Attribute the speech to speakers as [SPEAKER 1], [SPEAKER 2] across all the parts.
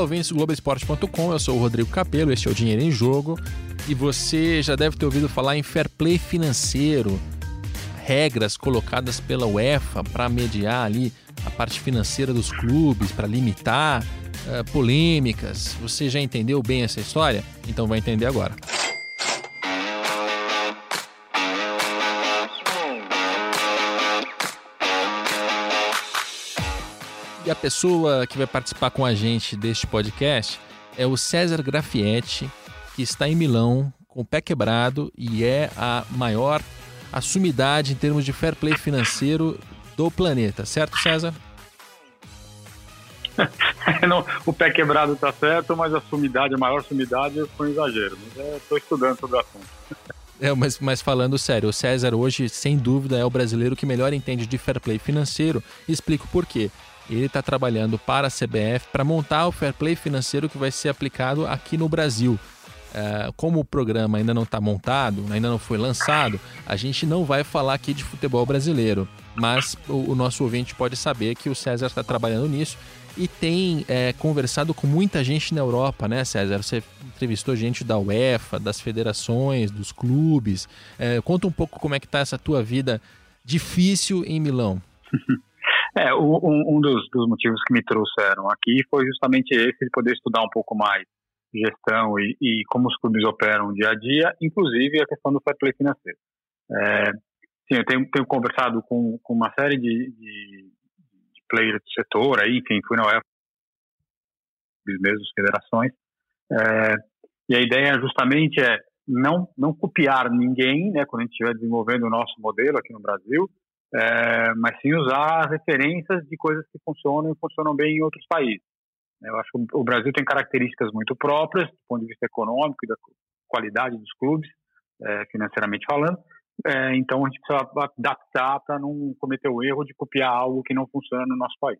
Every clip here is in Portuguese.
[SPEAKER 1] ouvintes do Globoesporte.com, eu sou o Rodrigo Capello, este é o Dinheiro em Jogo e você já deve ter ouvido falar em fair play financeiro, regras colocadas pela UEFA para mediar ali a parte financeira dos clubes, para limitar uh, polêmicas. Você já entendeu bem essa história? Então vai entender agora. E a pessoa que vai participar com a gente deste podcast é o César Grafietti, que está em Milão com o pé quebrado e é a maior assumidade em termos de fair play financeiro do planeta, certo, César?
[SPEAKER 2] Não, o pé quebrado está certo, mas a sumidade, a maior sumidade foi um exagero. Mas estou estudando sobre o assunto.
[SPEAKER 1] É, mas, mas falando sério, o César hoje, sem dúvida, é o brasileiro que melhor entende de fair play financeiro. Explico por quê. Ele está trabalhando para a CBF para montar o fair play financeiro que vai ser aplicado aqui no Brasil. Uh, como o programa ainda não está montado, ainda não foi lançado, a gente não vai falar aqui de futebol brasileiro. Mas o, o nosso ouvinte pode saber que o César está trabalhando nisso e tem é, conversado com muita gente na Europa, né, César? Você entrevistou gente da UEFA, das federações, dos clubes. É, conta um pouco como é que está essa tua vida difícil em Milão.
[SPEAKER 2] É, um, um dos, dos, motivos que me trouxeram aqui foi justamente esse de poder estudar um pouco mais gestão e, e como os clubes operam dia a dia, inclusive a questão do fair play financeiro. É, sim, eu tenho, tenho conversado com, com, uma série de, de, de players do setor, aí, enfim, fui na UEFA, mesmo federações, é, e a ideia justamente é não, não copiar ninguém, né, quando a gente estiver desenvolvendo o nosso modelo aqui no Brasil, é, mas sim usar referências de coisas que funcionam e funcionam bem em outros países. Eu acho que o Brasil tem características muito próprias, do ponto de vista econômico e da qualidade dos clubes, é, financeiramente falando. É, então a gente precisa adaptar para não cometer o erro de copiar algo que não funciona no nosso país.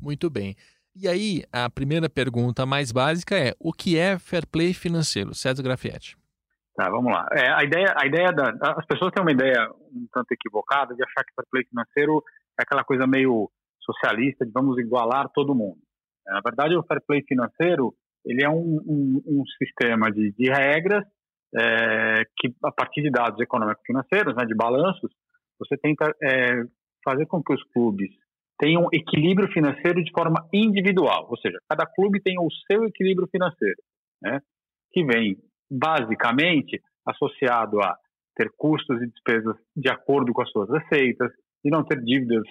[SPEAKER 1] Muito bem. E aí, a primeira pergunta mais básica é: o que é fair play financeiro? César Grafietti.
[SPEAKER 2] Tá, vamos lá. É, a ideia, a ideia da, as pessoas têm uma ideia um tanto equivocada de achar que fair play financeiro é aquela coisa meio socialista de vamos igualar todo mundo. Na verdade, o fair play financeiro ele é um, um, um sistema de, de regras é, que, a partir de dados econômicos financeiros, né, de balanços, você tenta é, fazer com que os clubes tenham equilíbrio financeiro de forma individual, ou seja, cada clube tem o seu equilíbrio financeiro, né, que vem basicamente associado a ter custos e despesas de acordo com as suas receitas, e não ter dívidas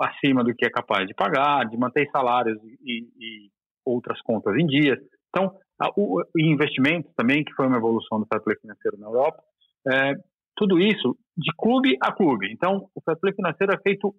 [SPEAKER 2] acima do que é capaz de pagar, de manter salários e, e outras contas em dias. Então, a, o, investimentos também, que foi uma evolução do fair financeiro na Europa, é, tudo isso de clube a clube. Então, o fair financeiro é feito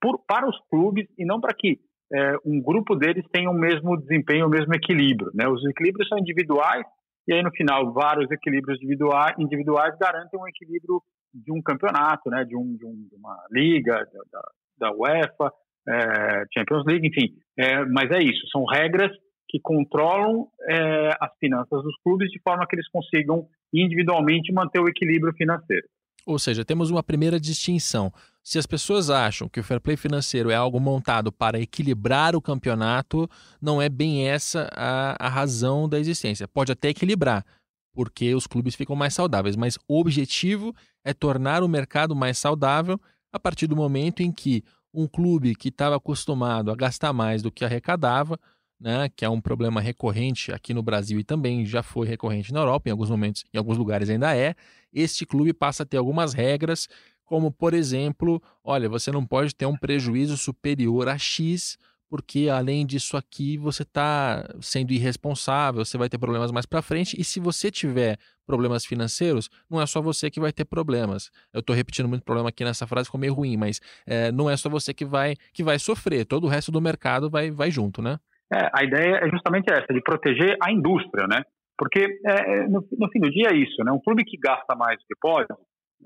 [SPEAKER 2] por, para os clubes e não para que é, um grupo deles tenha o mesmo desempenho, o mesmo equilíbrio. Né? Os equilíbrios são individuais e aí, no final, vários equilíbrios individuais, individuais garantem um equilíbrio de um campeonato, né? de, um, de, um, de uma liga, da, da UEFA, é, Champions League, enfim. É, mas é isso, são regras que controlam é, as finanças dos clubes de forma que eles consigam individualmente manter o equilíbrio financeiro.
[SPEAKER 1] Ou seja, temos uma primeira distinção. Se as pessoas acham que o fair play financeiro é algo montado para equilibrar o campeonato, não é bem essa a, a razão da existência. Pode até equilibrar, porque os clubes ficam mais saudáveis, mas o objetivo é tornar o mercado mais saudável a partir do momento em que um clube que estava acostumado a gastar mais do que arrecadava, né, que é um problema recorrente aqui no Brasil e também já foi recorrente na Europa, em alguns momentos, em alguns lugares ainda é, este clube passa a ter algumas regras, como por exemplo, olha, você não pode ter um prejuízo superior a X porque além disso aqui você está sendo irresponsável, você vai ter problemas mais para frente e se você tiver problemas financeiros, não é só você que vai ter problemas. Eu estou repetindo muito problema aqui nessa frase, ficou meio ruim, mas é, não é só você que vai que vai sofrer, todo o resto do mercado vai, vai junto, né?
[SPEAKER 2] É, a ideia é justamente essa, de proteger a indústria, né? Porque é, no, no, fim do dia é isso, né? Um clube que gasta mais do que pode,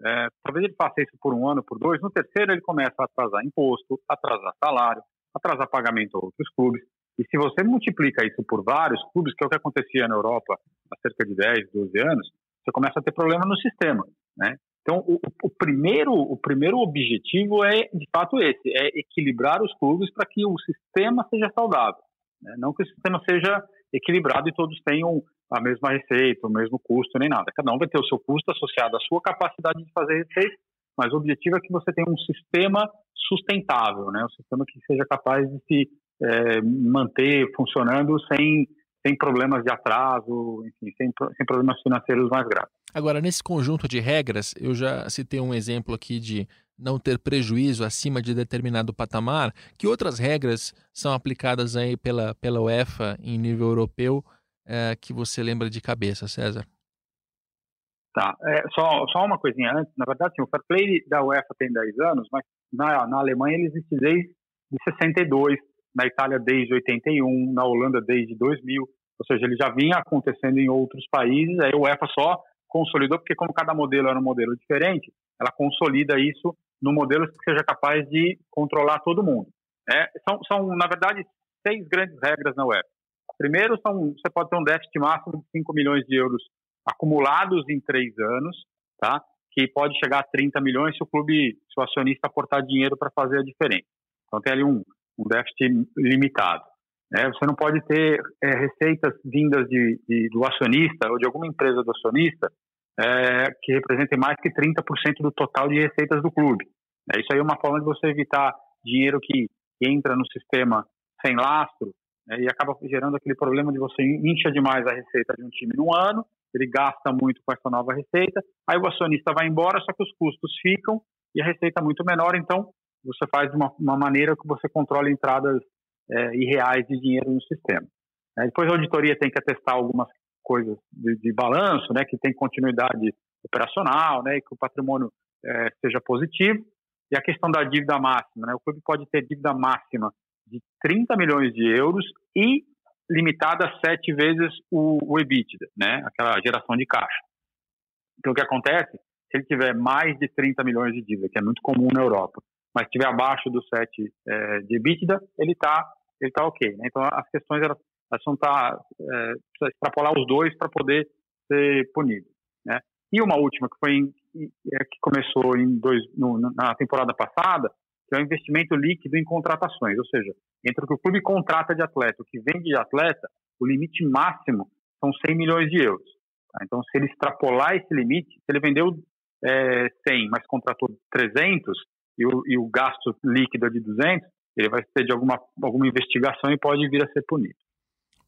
[SPEAKER 2] é, talvez ele faça isso por um ano, por dois, no terceiro ele começa a atrasar imposto, atrasar salário, atrasar pagamento a outros clubes. E se você multiplica isso por vários clubes, que é o que acontecia na Europa há cerca de 10, 12 anos, você começa a ter problema no sistema, né? Então, o, o, primeiro, o primeiro objetivo é, de fato, esse, é equilibrar os clubes para que o sistema seja saudável. Né? Não que o sistema seja equilibrado e todos tenham a mesma receita, o mesmo custo, nem nada. Cada um vai ter o seu custo associado à sua capacidade de fazer receita, mas o objetivo é que você tenha um sistema sustentável, né? um sistema que seja capaz de se é, manter funcionando sem, sem problemas de atraso, enfim, sem, sem problemas financeiros mais graves.
[SPEAKER 1] Agora, nesse conjunto de regras, eu já citei um exemplo aqui de não ter prejuízo acima de determinado patamar, que outras regras são aplicadas aí pela, pela UEFA em nível europeu é, que você lembra de cabeça, César?
[SPEAKER 2] Tá, é, só, só uma coisinha antes, na verdade, sim, o Fair Play da UEFA tem 10 anos, mas na, na Alemanha ele existe desde 62, na Itália desde 81, na Holanda desde 2000, ou seja, ele já vinha acontecendo em outros países, aí a UEFA só consolidou, porque como cada modelo era um modelo diferente, ela consolida isso no modelo que seja capaz de controlar todo mundo. É, são, são, na verdade, seis grandes regras na UEFA. Primeiro, são, você pode ter um déficit máximo de 5 milhões de euros acumulados em três anos, tá? que pode chegar a 30 milhões se o clube, se o acionista aportar dinheiro para fazer a diferença. Então tem ali um, um déficit limitado. Né? Você não pode ter é, receitas vindas de, de, do acionista ou de alguma empresa do acionista é, que representem mais que 30% do total de receitas do clube. É, isso aí é uma forma de você evitar dinheiro que, entra no sistema sem lastro né, e acaba gerando aquele problema de você incha demais a receita de um time num ano, ele gasta muito com essa nova receita, aí o acionista vai embora, só que os custos ficam e a receita é muito menor, então você faz de uma, uma maneira que você controla entradas é, irreais de dinheiro no sistema. É, depois a auditoria tem que atestar algumas coisas de, de, balanço, né, que tem continuidade operacional, né, e que o patrimônio é, seja positivo. E a questão da dívida máxima, né, o clube pode ter dívida máxima de 30 milhões de euros e limitada a sete vezes o, o EBITDA, né, aquela geração de caixa. Então o que acontece? Se ele tiver mais de 30 milhões de dívida, que é muito comum na Europa, mas estiver abaixo do 7 é, de EBITDA, ele está ele tá ok. Né? Então, as questões elas, elas vão é, precisa extrapolar os dois para poder ser punido. Né? E uma última, que foi em, é, que começou em dois, no, na temporada passada, que é o investimento líquido em contratações, ou seja, entre o que o clube contrata de atleta, o que vende de atleta, o limite máximo são 100 milhões de euros. Tá? Então, se ele extrapolar esse limite, se ele vendeu é, 100, mas contratou 300, e o, e o gasto líquido é de 200, ele vai ter de alguma, alguma investigação e pode vir a ser punido.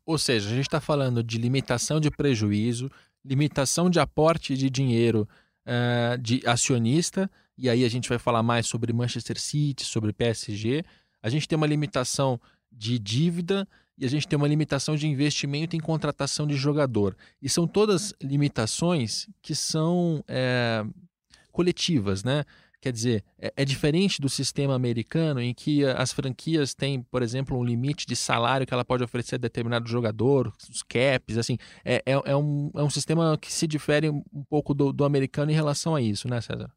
[SPEAKER 1] Ou seja, a gente está falando de limitação de prejuízo, limitação de aporte de dinheiro uh, de acionista, e aí a gente vai falar mais sobre Manchester City, sobre PSG. A gente tem uma limitação de dívida e a gente tem uma limitação de investimento em contratação de jogador. E são todas limitações que são é, coletivas, né? Quer dizer, é, é, diferente do sistema americano em que as franquias têm, por exemplo, um limite de salário que ela pode oferecer a determinado jogador, os caps, assim. É, é, é um, é um sistema que se difere um pouco do, do americano em relação a isso, né, César?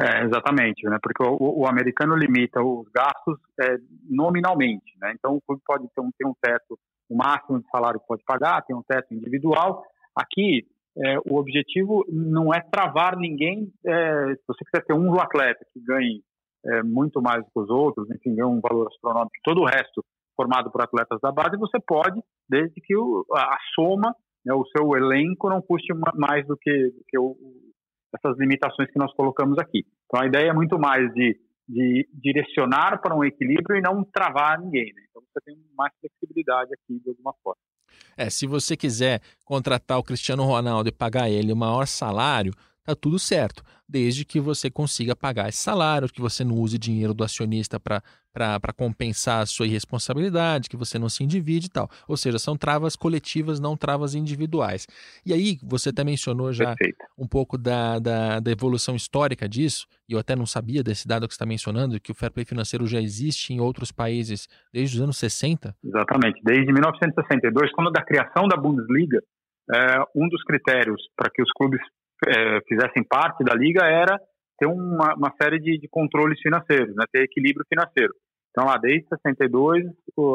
[SPEAKER 2] É, exatamente, né? Porque o, o americano limita os gastos é, nominalmente, né? Então o clube pode ter um, ter um teto, o máximo de salário que pode pagar, tem um teto individual. Aqui é, o objetivo não é travar ninguém. É, se você quiser ter um atleta que ganhe é, muito mais que os outros, enfim, ganha um valor astronômico, todo o resto formado por atletas da base, você pode, desde que o, a, soma, né, o seu elenco não custe mais do que, do que o, essas limitações que nós colocamos aqui. Então a ideia é muito mais de, de direcionar para um equilíbrio e não travar ninguém. Né? Então você tem mais flexibilidade aqui de alguma forma.
[SPEAKER 1] É, se você quiser contratar o Cristiano Ronaldo e pagar ele o maior salário, tá tudo certo, desde que você consiga pagar esse salário, que você não use dinheiro do acionista para compensar a sua irresponsabilidade, que você não se endivide e tal. Ou seja, são travas coletivas, não travas individuais. E aí, você até mencionou já Perfeito. um pouco da, da, da, evolução histórica disso, e eu até não sabia desse dado que você está mencionando, que o fair play financeiro já existe em outros países desde os anos 60.
[SPEAKER 2] Exatamente, desde 1962, quando da criação da Bundesliga, é, um dos critérios para que os clubes é, fizessem parte da liga era ter uma, uma série de, de, controles financeiros, né, ter equilíbrio financeiro. Então, lá desde 62,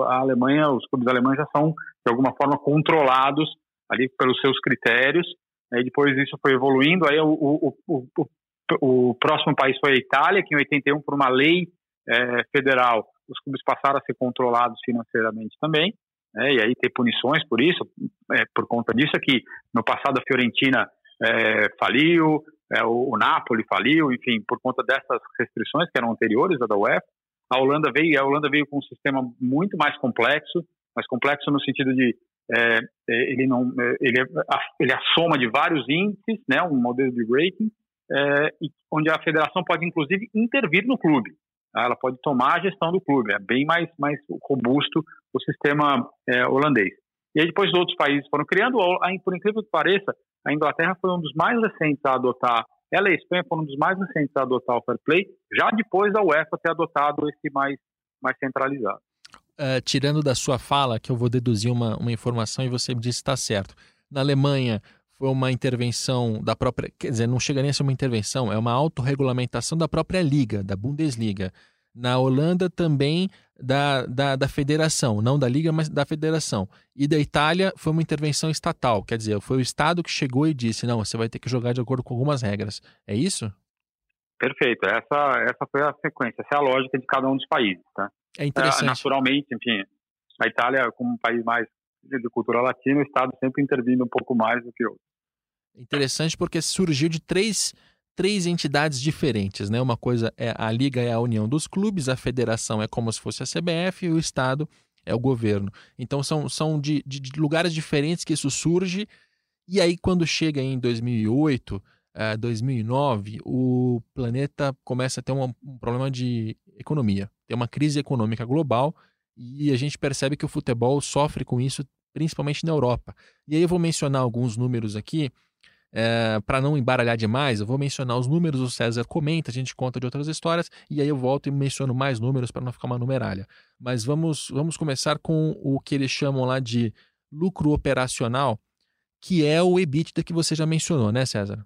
[SPEAKER 2] a Alemanha, os clubes alemães já são de alguma forma controlados ali pelos seus critérios. Aí depois isso foi evoluindo. Aí o, o, o, o, próximo país foi a Itália, que em 81 por uma lei é, federal os clubes passaram a ser controlados financeiramente também. né, e aí ter punições por isso, é, por conta disso é que no passado a Fiorentina é, faliu, é, o, o, Napoli faliu, enfim, por conta dessas restrições que eram anteriores à da UEFA. A Holanda veio, a Holanda veio com um sistema muito mais complexo, mais complexo no sentido de é, é ele não, é, ele, é a, ele é a soma de vários índices, né, um modelo de rating, onde a federação pode inclusive intervir no clube. Tá? Ela pode tomar a gestão do clube. É bem mais, mais robusto o sistema holandês. E aí depois outros países foram criando, por incrível que pareça, a Inglaterra foi um dos mais recentes a adotar, ela e a Espanha foram um dos mais recentes a adotar o fair play, já depois da UEFA ter adotado esse mais, mais centralizado.
[SPEAKER 1] Uh, tirando da sua fala, que eu vou deduzir uma, uma informação e você me disse que está certo. Na Alemanha, foi uma intervenção da própria. Quer dizer, não chega nem a ser uma intervenção, é uma autorregulamentação da própria liga, da Bundesliga. Na Holanda também da, da, da federação, não da liga, mas da federação. E da Itália foi uma intervenção estatal, quer dizer, foi o Estado que chegou e disse: não, você vai ter que jogar de acordo com algumas regras. É isso?
[SPEAKER 2] Perfeito. Essa, essa foi a sequência, essa é a lógica de cada um dos países. Tá?
[SPEAKER 1] É interessante. É,
[SPEAKER 2] naturalmente, enfim, a Itália, como um país mais de cultura latina, o Estado sempre intervindo um pouco mais do que outros.
[SPEAKER 1] Interessante porque surgiu de três, três entidades diferentes, né? Uma coisa é a liga é a união dos clubes, a federação é como se fosse a CBF e o Estado é o governo. Então são, são de, de, de lugares diferentes que isso surge. E aí quando chega em 2008, uh, 2009, o planeta começa a ter um, um problema de economia. Tem uma crise econômica global e a gente percebe que o futebol sofre com isso, principalmente na Europa. E aí eu vou mencionar alguns números aqui, é, para não embaralhar demais, eu vou mencionar os números, o César comenta, a gente conta de outras histórias, e aí eu volto e menciono mais números para não ficar uma numeralha. Mas vamos, vamos começar com o que eles chamam lá de lucro operacional, que é o EBITDA que você já mencionou, né, César?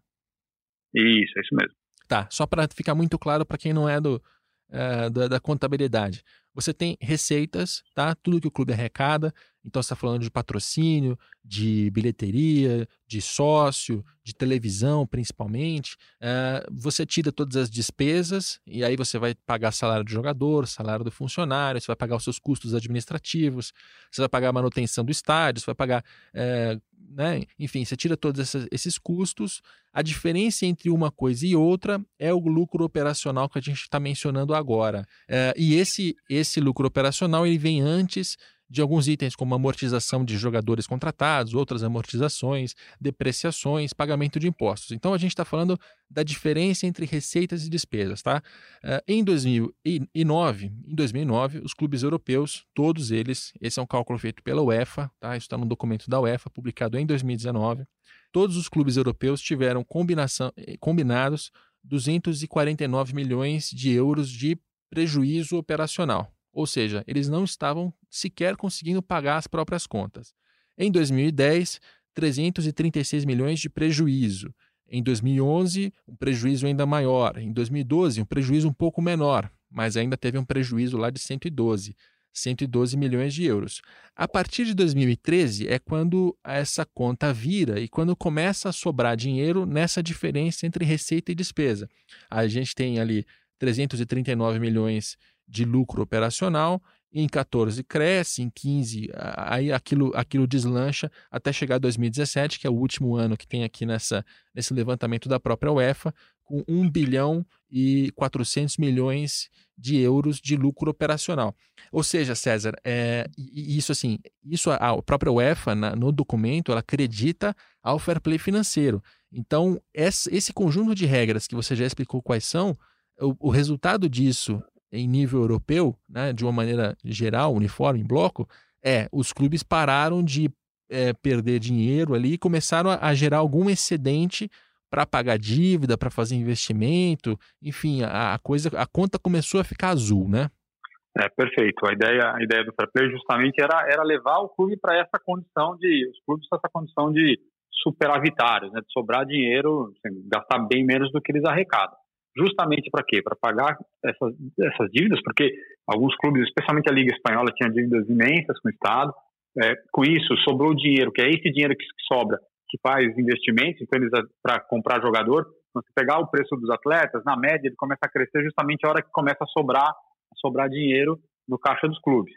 [SPEAKER 2] Isso, é isso mesmo.
[SPEAKER 1] Tá, só para ficar muito claro para quem não é do, é, da, da contabilidade. Você tem receitas, tá? Tudo que o clube arrecada. Então você está falando de patrocínio, de bilheteria, de sócio, de televisão, principalmente. Uh, você tira todas as despesas e aí você vai pagar salário do jogador, salário do funcionário, você vai pagar os seus custos administrativos, você vai pagar a manutenção do estádio, você vai pagar uh, né? Enfim, você tira todos esses custos. A diferença entre uma coisa e outra é o lucro operacional que a gente está mencionando agora. É, e esse, esse lucro operacional ele vem antes de alguns itens como amortização de jogadores contratados, outras amortizações, depreciações, pagamento de impostos. Então a gente está falando da diferença entre receitas e despesas, tá? Uh, em 2009, em 2009, os clubes europeus, todos eles, esse é um cálculo feito pela UEFA, tá? Isso está no documento da UEFA, publicado em 2019. Todos os clubes europeus tiveram combinação, eh, combinados 249 milhões de euros de prejuízo operacional ou seja, eles não estavam sequer conseguindo pagar as próprias contas. Em 2010, 336 milhões de prejuízo. Em 2011, um prejuízo ainda maior. Em 2012, um prejuízo um pouco menor, mas ainda teve um prejuízo lá de 112, 112 milhões de euros. A partir de 2013 é quando essa conta vira e quando começa a sobrar dinheiro nessa diferença entre receita e despesa. A gente tem ali 339 milhões de lucro operacional, em 14 cresce, em 15 aí aquilo, aquilo deslancha até chegar a 2017, que é o último ano que tem aqui nessa, nesse levantamento da própria UEFA, com 1 bilhão e 400 milhões de euros de lucro operacional. Ou seja, César, é, isso assim, isso a própria UEFA na, no documento ela acredita ao fair play financeiro. Então, esse conjunto de regras que você já explicou quais são, o, o resultado disso em nível europeu, né, de uma maneira geral, uniforme, em bloco, é os clubes pararam de é, perder dinheiro ali e começaram a, a gerar algum excedente para pagar dívida, para fazer investimento, enfim, a, a, coisa, a conta começou a ficar azul, né?
[SPEAKER 2] É perfeito. A ideia, a ideia do fair play justamente era, era levar o clube para essa condição de os clubes essa condição de superavitários, né, de sobrar dinheiro, assim, gastar bem menos do que eles arrecadam justamente para quê? Para pagar essas, essas dívidas, porque alguns clubes, especialmente a Liga Espanhola, tinha dívidas imensas com o Estado. É, com isso, sobrou dinheiro, que é esse dinheiro que, sobra, que faz investimentos, então para comprar jogador. Então, se pegar o preço dos atletas, na média, ele começa a crescer justamente a hora que começa a sobrar, a sobrar dinheiro no caixa dos clubes.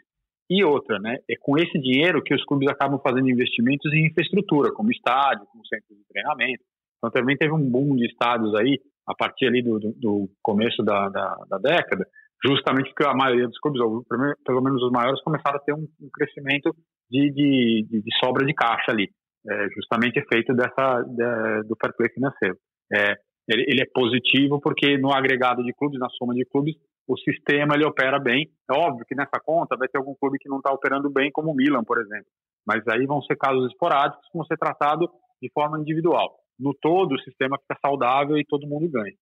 [SPEAKER 2] E outra, né, é com esse dinheiro que os clubes acabam fazendo investimentos em infraestrutura, como estádio, como centros de treinamento. Então também teve um boom de estádios aí, a partir ali do, do, começo da, da, da, década, justamente porque a maioria dos clubes, ou pelo menos os maiores, começaram a ter um, um crescimento de, de, de, de, sobra de caixa ali, é, justamente efeito dessa, de, do fair play financeiro. É, ele, ele, é positivo porque no agregado de clubes, na soma de clubes, o sistema ele opera bem. É óbvio que nessa conta vai ter algum clube que não está operando bem, como o Milan, por exemplo. Mas aí vão ser casos esporádicos que vão ser tratados de forma individual. No todo, o sistema fica saudável e todo mundo ganha.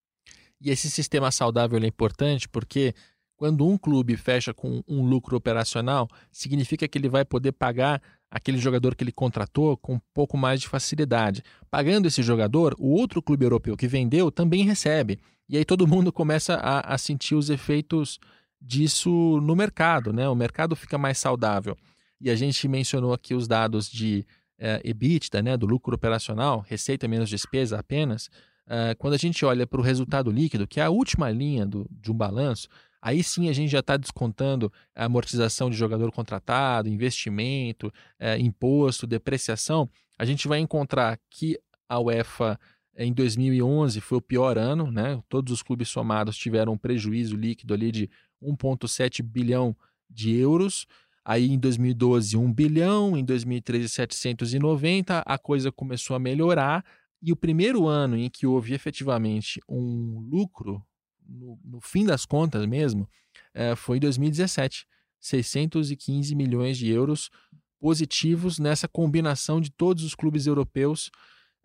[SPEAKER 1] E esse sistema saudável é importante porque quando um clube fecha com um lucro operacional, significa que ele vai poder pagar aquele jogador que ele contratou com um pouco mais de facilidade. Pagando esse jogador, o outro clube europeu que vendeu também recebe. E aí todo mundo começa a, a sentir os efeitos disso no mercado, né? O mercado fica mais saudável. E a gente mencionou aqui os dados de é, EBITDA, né, do lucro operacional, receita menos despesa apenas. É, quando a gente olha para o resultado líquido, que é a última linha do, de um balanço, Aí sim a gente já está descontando a amortização de jogador contratado, investimento, é, imposto, depreciação. A gente vai encontrar que a UEFA em 2011 foi o pior ano, né? Todos os clubes somados tiveram um prejuízo líquido ali de 1,7 bilhão de euros. Aí em 2012, 1 bilhão, em 2013, 790, a coisa começou a melhorar. E o primeiro ano em que houve efetivamente um lucro no, no fim das contas mesmo, é, foi em 2017. 615 milhões de euros positivos nessa combinação de todos os clubes europeus.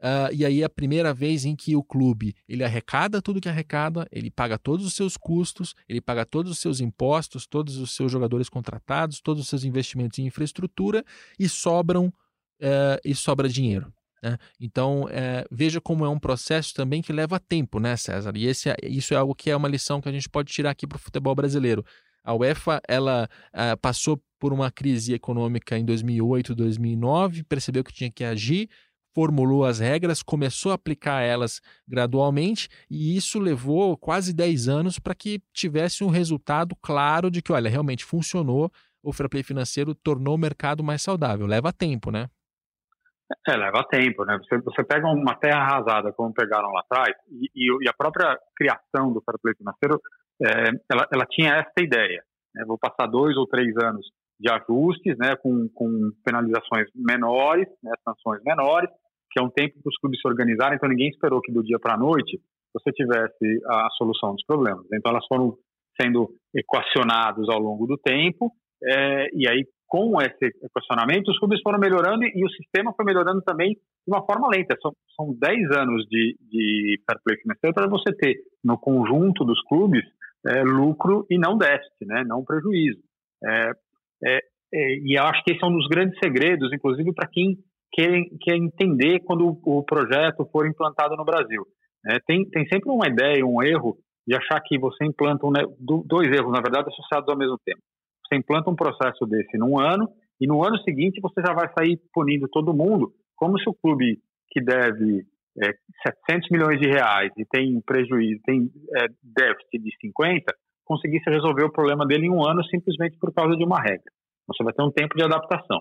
[SPEAKER 1] Uh, e aí é a primeira vez em que o clube ele arrecada tudo que arrecada, ele paga todos os seus custos, ele paga todos os seus impostos, todos os seus jogadores contratados, todos os seus investimentos em infraestrutura e sobram uh, e sobra dinheiro. Né? Então, é, veja como é um processo também que leva tempo, né, César? E esse, é, isso é algo que é uma lição que a gente pode tirar aqui para o futebol brasileiro. A UEFA ela é, passou por uma crise econômica em 2008, 2009, percebeu que tinha que agir, formulou as regras, começou a aplicar elas gradualmente e isso levou quase 10 anos para que tivesse um resultado claro de que, olha, realmente funcionou, o fair play financeiro tornou o mercado mais saudável. Leva tempo, né?
[SPEAKER 2] É, leva tempo, né? Você, você pega uma terra arrasada, como pegaram lá atrás, e, e, a própria criação do fair play financeiro, é, ela, ela tinha essa ideia. Né? Vou passar dois ou três anos de ajustes, né, com, com penalizações menores, né, sanções menores, que é um tempo para os clubes se organizarem, então ninguém esperou que do dia para a noite você tivesse a solução dos problemas. Então elas foram sendo equacionados ao longo do tempo, é, e aí com esse equacionamento, os clubes foram melhorando e, o sistema foi melhorando também de uma forma lenta. São, são 10 anos de, de fair play financeiro para você ter, no conjunto dos clubes, é, lucro e não déficit, né? não prejuízo. É e eu acho que esse é um dos grandes segredos, inclusive para quem quer, quer entender quando o, o projeto for implantado no Brasil. É, tem, tem sempre uma ideia, um erro de achar que você implanta um, dois erros, na verdade, associados ao mesmo tempo. Você implanta um processo desse num ano e no ano seguinte você já vai sair punindo todo mundo, como se o clube que deve é, 700 milhões de reais e tem prejuízo, tem é, déficit de 50, conseguisse resolver o problema dele em um ano simplesmente por causa de uma regra. Você vai ter um tempo de adaptação.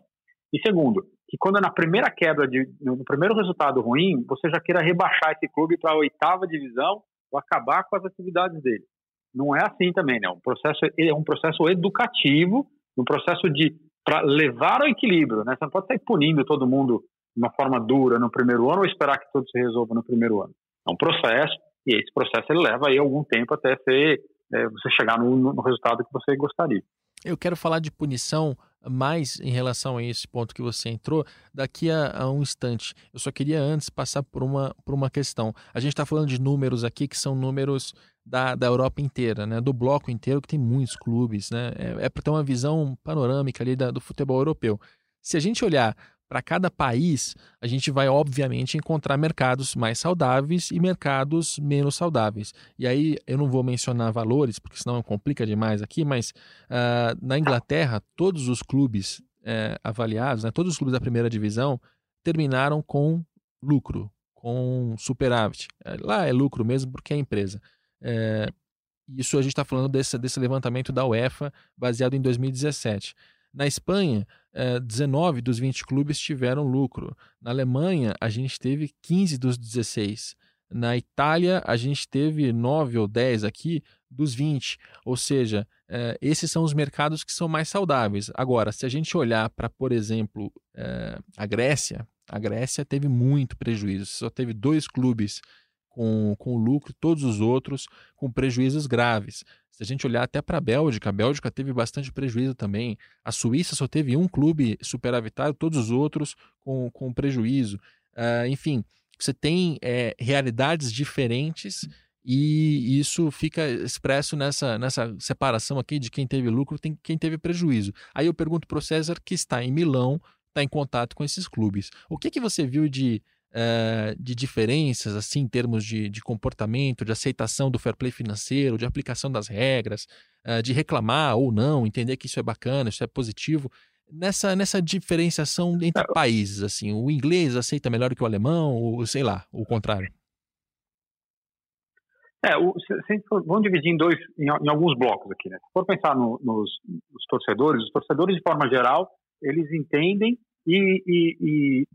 [SPEAKER 2] E segundo, que quando na primeira quebra, de, no primeiro resultado ruim, você já queira rebaixar esse clube para a oitava divisão ou acabar com as atividades dele não é assim também, né? Um processo é um processo educativo, um processo de para levar ao equilíbrio, né? Você não pode sair punindo todo mundo de uma forma dura no primeiro ano ou esperar que tudo se resolva no primeiro ano. É um processo e esse processo ele leva aí algum tempo até ser, é, você chegar no, no resultado que você gostaria.
[SPEAKER 1] Eu quero falar de punição mais em relação a esse ponto que você entrou daqui a, a um instante. Eu só queria antes passar por uma, por uma questão. A gente está falando de números aqui que são números da, da Europa inteira, né? do bloco inteiro, que tem muitos clubes. Né? É, é para ter uma visão panorâmica ali da, do futebol europeu. Se a gente olhar para cada país, a gente vai, obviamente, encontrar mercados mais saudáveis e mercados menos saudáveis. E aí eu não vou mencionar valores, porque senão complica demais aqui, mas uh, na Inglaterra, todos os clubes uh, avaliados, né, todos os clubes da primeira divisão, terminaram com lucro, com superávit. Eh, lá é lucro mesmo, porque é empresa. Uh, isso a gente está falando desse, desse levantamento da UEFA, baseado em 2017. Na Espanha, 19 dos 20 clubes tiveram lucro. Na Alemanha, a gente teve 15 dos 16. Na Itália, a gente teve 9 ou 10 aqui dos 20. Ou seja, é, esses são os mercados que são mais saudáveis. Agora, se a gente olhar para, por exemplo, é, a Grécia, a Grécia teve muito prejuízo. Só teve dois clubes com, com lucro, todos os outros com prejuízos graves. Se a gente olhar até para a Bélgica, a Bélgica teve bastante prejuízo também. A Suíça só teve um clube superavitário, todos os outros com, com prejuízo. Uh, enfim, você tem é, realidades diferentes e isso fica expresso nessa, nessa separação aqui de quem teve lucro e quem teve prejuízo. Aí eu pergunto para o César, que está em Milão, está em contato com esses clubes. O que, que você viu de, uh, de diferenças, assim, em termos de, de comportamento, de aceitação do fair play financeiro, de aplicação das regras, uh, de reclamar ou não, entender que isso é bacana, isso é positivo nessa, nessa diferenciação entre é, países, assim, o inglês aceita melhor que o alemão, ou sei lá, o contrário?
[SPEAKER 2] É, o, se, se, vamos dividir em dois, em, em, alguns blocos aqui, né? Se for pensar no, nos, nos, torcedores, os torcedores de forma geral, eles entendem e, e, e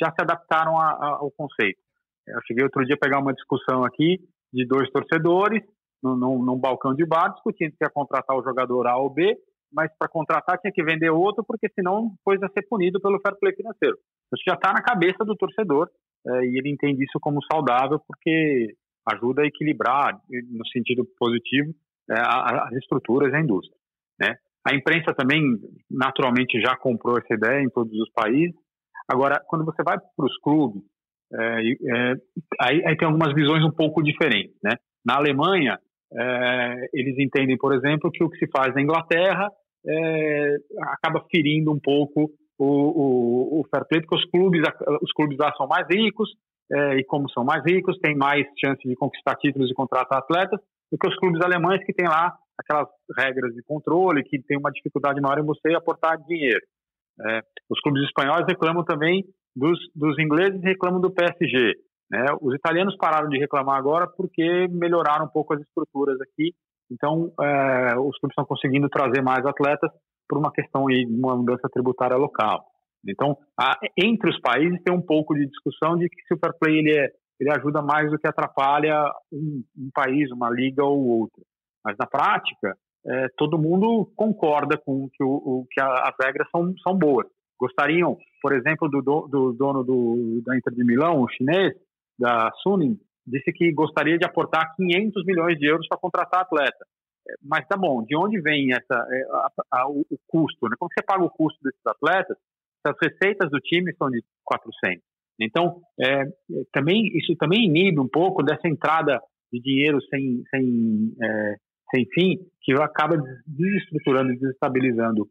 [SPEAKER 2] já se adaptaram a, a, ao conceito. Eu cheguei outro dia a pegar uma discussão aqui de dois torcedores num, num, balcão de bar discutindo se ia contratar o jogador A ou B mas para contratar tinha que vender outro, porque senão depois ia ser punido pelo fair play financeiro. Isso já está na cabeça do torcedor é, e ele entende isso como saudável, porque ajuda a equilibrar, no sentido positivo, é, as estruturas da indústria. Né? A imprensa também, naturalmente, já comprou essa ideia em todos os países. Agora, quando você vai para os clubes, é, é, aí, aí, tem algumas visões um pouco diferentes. Né? Na Alemanha, é, eles entendem, por exemplo, que o que se faz na Inglaterra é, acaba ferindo um pouco o, o, o, fair play, porque os clubes, os clubes lá são mais ricos, é, e como são mais ricos, têm mais chance de conquistar títulos e contratar atletas do que os clubes alemães que têm lá aquelas regras de controle, que tem uma dificuldade maior em você aportar dinheiro. É, os clubes espanhóis reclamam também dos, dos ingleses reclamam do PSG. Né? Os italianos pararam de reclamar agora porque melhoraram um pouco as estruturas aqui. Então, é, os clubes estão conseguindo trazer mais atletas por uma questão de uma mudança tributária local. Então, a, entre os países tem um pouco de discussão de que o Fair Play ele, é, ele ajuda mais do que atrapalha um, um país, uma liga ou outra. Mas na prática, é, todo mundo concorda com que, o, o, que a, as regras são, são boas. Gostariam, por exemplo, do, do dono do, da Inter de Milão, o chinês, da Suning, disse que gostaria de aportar 500 milhões de euros para contratar atleta. É, mas tá bom, de onde vem essa, é, a, a, o, o, custo? Né? Como você paga o custo desses atletas? As receitas do time são de 400. Então, é, também isso também inibe um pouco dessa entrada de dinheiro sem, sem, é, sem fim, que acaba desestruturando e desestabilizando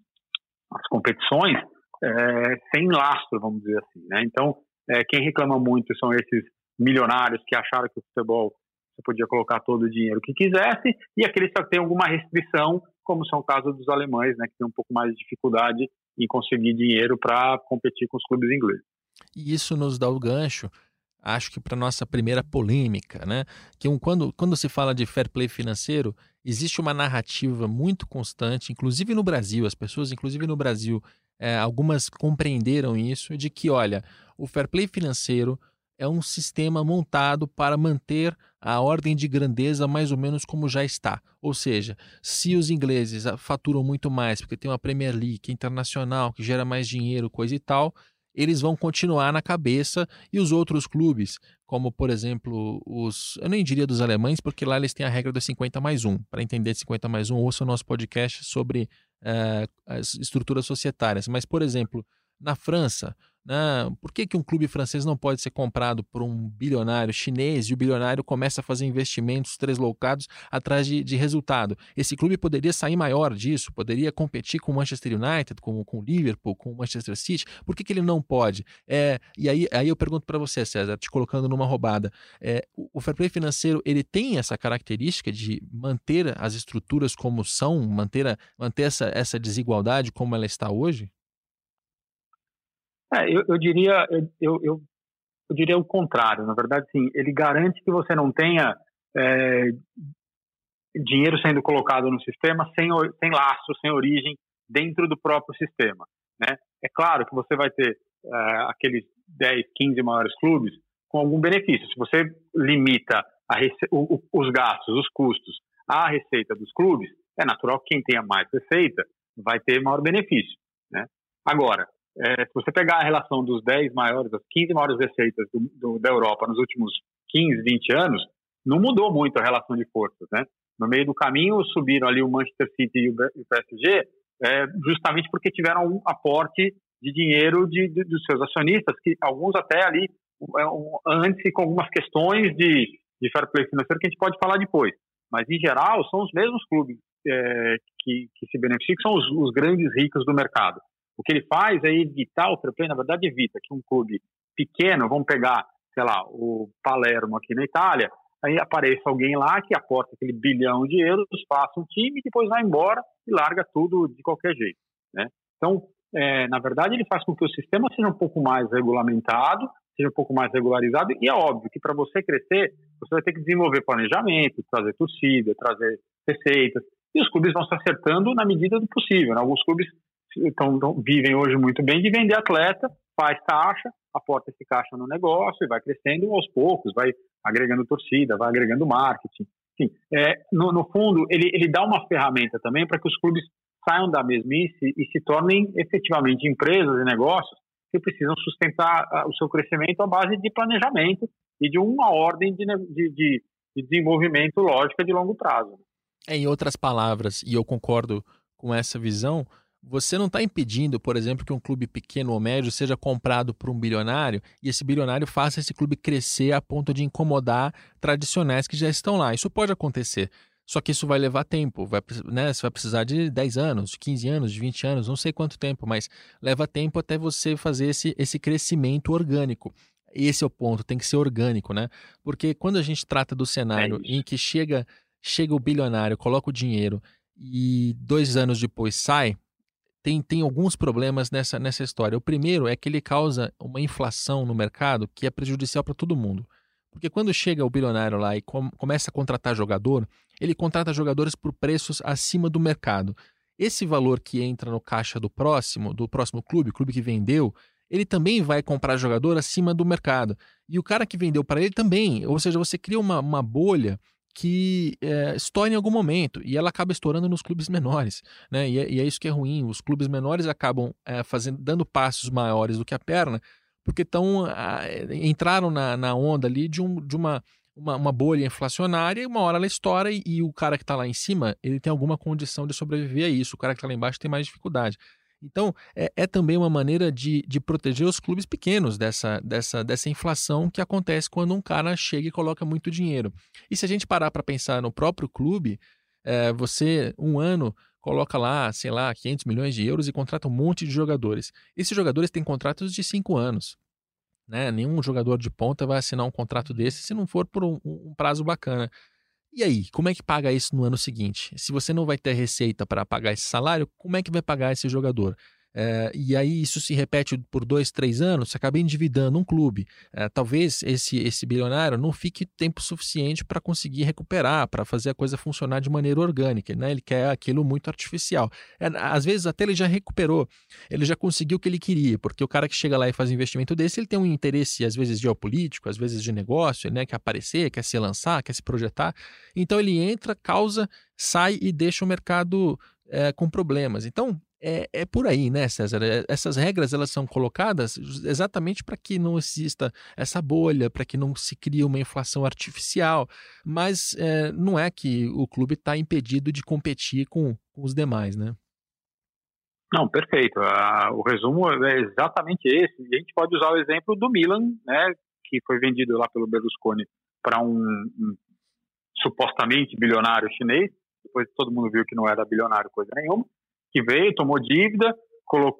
[SPEAKER 2] as competições é, sem lastro, vamos dizer assim. Né? Então, é, quem reclama muito são esses milionários que acharam que o futebol você podia colocar todo o dinheiro que quisesse, e aqueles que têm alguma restrição, como são o caso dos alemães, né, que tem um pouco mais de dificuldade em conseguir dinheiro para competir com os clubes ingleses.
[SPEAKER 1] E isso nos dá o gancho, acho que para nossa primeira polêmica, né? Que um, quando, quando se fala de fair play financeiro, existe uma narrativa muito constante, inclusive no Brasil, as pessoas, inclusive no Brasil, é, algumas compreenderam isso, de que, olha, o fair play financeiro é um sistema montado para manter a ordem de grandeza mais ou menos como já está. Ou seja, se os ingleses faturam muito mais porque tem uma Premier League é internacional, que gera mais dinheiro, coisa e tal, eles vão continuar na cabeça e os outros clubes, como por exemplo os. Eu nem diria dos alemães, porque lá eles têm a regra dos 50 mais 1. Para entender 50 mais 1, ouça o nosso podcast sobre uh, as estruturas societárias. Mas, por exemplo, na França, né? Por que, que um clube francês não pode ser comprado por um bilionário chinês e o bilionário começa a fazer investimentos tresloucados atrás de, de resultado? Esse clube poderia sair maior disso, poderia competir com o Manchester United, com, com o Liverpool, com o Manchester City. Por que, que ele não pode? É, e aí, aí eu pergunto para você, César, te colocando numa roubada. É, o, o fair play financeiro ele tem essa característica de manter as estruturas como são, manter, a, manter essa, essa desigualdade como ela está hoje?
[SPEAKER 2] É, eu, eu, diria, eu, eu, eu, diria o contrário. Na verdade, sim, ele garante que você não tenha é, dinheiro sendo colocado no sistema sem, sem lastro, sem origem dentro do próprio sistema. Né? É claro que você vai ter uh, aqueles 10, 15 maiores clubes com algum benefício. Se você limita o, o, os gastos, os custos à receita dos clubes, é natural que quem tenha mais receita vai ter maior benefício. Né? Agora, é, se você pegar a relação dos 10 maiores, das 15 maiores receitas do, do, da Europa nos últimos 15, 20 anos, não mudou muito a relação de forças. Né? No meio do caminho, subiram ali o Manchester City e o PSG, é, justamente porque tiveram um aporte de dinheiro de, de, dos seus acionistas, que alguns até ali, é, antes com algumas questões de, de fair play financeiro que a gente pode falar depois. Mas, em geral, são os mesmos clubes é, que, que, se beneficiam, que são os, os, grandes ricos do mercado. O que ele faz é evitar o fair play, na verdade, evita que um clube pequeno, vamos pegar, sei lá, o Palermo aqui na Itália, aí apareça alguém lá que aporta aquele bilhão de euros, faça um time, depois vai embora e larga tudo de qualquer jeito. Né? Então, é, na verdade, ele faz com que o sistema seja um pouco mais regulamentado, seja um pouco mais regularizado, e é óbvio que para você crescer, você vai ter que desenvolver planejamento, trazer torcida, trazer receitas, e os clubes vão se acertando na medida do possível. Né? Alguns clubes tão, tão, vivem hoje muito bem de vender atleta, faz caixa, aporta esse caixa no negócio e vai crescendo aos poucos, vai agregando torcida, vai agregando marketing. Enfim, é, no, no, fundo, ele, ele dá uma ferramenta também para que os clubes saiam da mesmice e se tornem efetivamente empresas e negócios que precisam sustentar o seu crescimento à base de planejamento e de uma ordem de, de, de, de desenvolvimento lógica de longo prazo.
[SPEAKER 1] É, em outras palavras, e eu concordo com essa visão, você não está impedindo, por exemplo, que um clube pequeno ou médio seja comprado por um bilionário e esse bilionário faça esse clube crescer a ponto de incomodar tradicionais que já estão lá. Isso pode acontecer. Só que isso vai levar tempo, vai, né? Você vai precisar de 10 anos, de 15 anos, de 20 anos, não sei quanto tempo, mas leva tempo até você fazer esse, esse crescimento orgânico. Esse é o ponto, tem que ser orgânico, né? Porque quando a gente trata do cenário é em que chega, chega o bilionário, coloca o dinheiro e dois anos depois sai, tem, tem alguns problemas nessa, nessa história. O primeiro é que ele causa uma inflação no mercado que é prejudicial para todo mundo. Porque quando chega o bilionário lá e com, começa a contratar jogador, ele contrata jogadores por preços acima do mercado. Esse valor que entra no caixa do próximo, do próximo clube, clube que vendeu, ele também vai comprar jogador acima do mercado. E o cara que vendeu para ele também. Ou seja, você cria uma, uma bolha que é, estoura em algum momento e ela acaba estourando nos clubes menores, né? E é, e é isso que é ruim. Os clubes menores acabam é, fazendo, dando passos maiores do que a perna, porque tão, entraram na, na onda ali de, um, de uma uma, uma bolha inflacionária e uma hora ela estoura e, e o cara que está lá em cima ele tem alguma condição de sobreviver a isso, o cara que está lá embaixo tem mais dificuldade. Então, é, é, também uma maneira de, de proteger os clubes pequenos dessa, dessa, dessa inflação que acontece quando um cara chega e coloca muito dinheiro. E se a gente parar para pensar no próprio clube, é, você, um ano, coloca lá, sei lá, 500 milhões de euros e contrata um monte de jogadores. Esses jogadores têm contratos de cinco anos. Né? Nenhum jogador de ponta vai assinar um contrato desse se não for por um, um prazo bacana. E aí, como é que paga isso no ano seguinte? Se você não vai ter receita para pagar esse salário, como é que vai pagar esse jogador? É, e aí isso se repete por dois, três anos, você acaba endividando um clube. É, talvez esse, esse bilionário não fique tempo suficiente para conseguir recuperar, para fazer a coisa funcionar de maneira orgânica. Né? Ele quer aquilo muito artificial. É, às vezes até ele já recuperou, ele já conseguiu o que ele queria, porque o cara que chega lá e faz investimento desse, ele tem um interesse, às vezes geopolítico, às vezes de negócio, né? quer aparecer, quer se lançar, quer se projetar. Então ele entra, causa, sai e deixa o mercado é, com problemas. Então, é, é por aí, né, César? É, essas regras elas são colocadas exatamente para que não exista essa bolha, para que não se crie uma inflação artificial, mas é, não é que o clube está impedido de competir com, com, os demais, né?
[SPEAKER 2] Não, perfeito. Ah, o resumo é exatamente esse. A gente pode usar o exemplo do Milan, né, que foi vendido lá pelo Berlusconi para um, um supostamente bilionário chinês. Depois todo mundo viu que não era bilionário coisa nenhuma que veio, tomou dívida